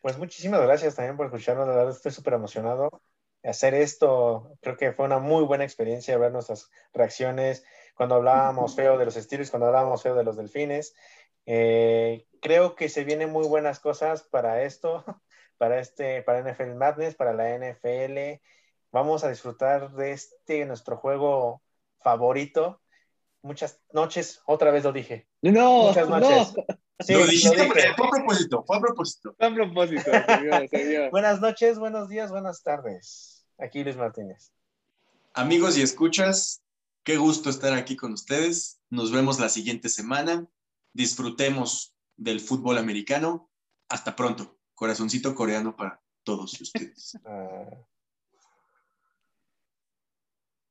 Pues muchísimas gracias también por escucharnos, la verdad estoy súper emocionado. Hacer esto, creo que fue una muy buena experiencia ver nuestras reacciones cuando hablábamos *laughs* feo de los Steelers, cuando hablábamos feo de los Delfines. Eh, creo que se vienen muy buenas cosas para esto, *laughs* para este, para NFL Madness, para la NFL. Vamos a disfrutar de este nuestro juego favorito. Muchas noches, otra vez lo dije. No, Muchas noches. no. Sí, lo dijiste, dije. fue a propósito, fue a propósito. A propósito, señor, señor. Buenas noches, buenos días, buenas tardes. Aquí Luis Martínez. Amigos y escuchas, qué gusto estar aquí con ustedes. Nos vemos la siguiente semana. Disfrutemos del fútbol americano. Hasta pronto. Corazoncito coreano para todos ustedes. *laughs* Ah,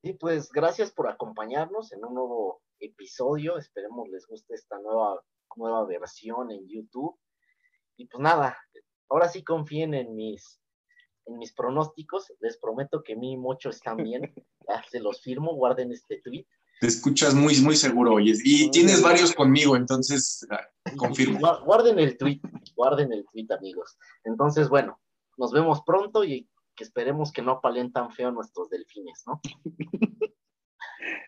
Y pues gracias por acompañarnos en un nuevo episodio. Esperemos les guste esta nueva, nueva versión en YouTube. Y pues nada, ahora sí confíen en mis, en mis pronósticos. Les prometo que mi mocho están bien. *laughs* Ya se los firmo, guarden este tweet. Te escuchas muy, muy seguro, oye. Y tienes varios conmigo, entonces ah, *laughs* confirmo. Gua- Guarden el tweet, guarden el tweet, amigos. Entonces, bueno, nos vemos pronto y que esperemos que no apalen tan feo nuestros delfines, ¿no? *laughs*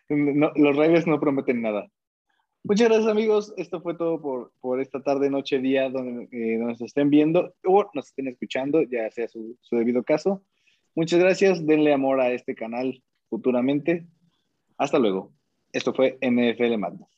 No, los Raiders no prometen nada. Muchas gracias, amigos. Esto fue todo por, por esta tarde, noche, día, donde, eh, donde nos estén viendo o nos estén escuchando, ya sea su, su debido caso. Muchas gracias. Denle amor a este canal futuramente. Hasta luego. Esto fue NFL Madness.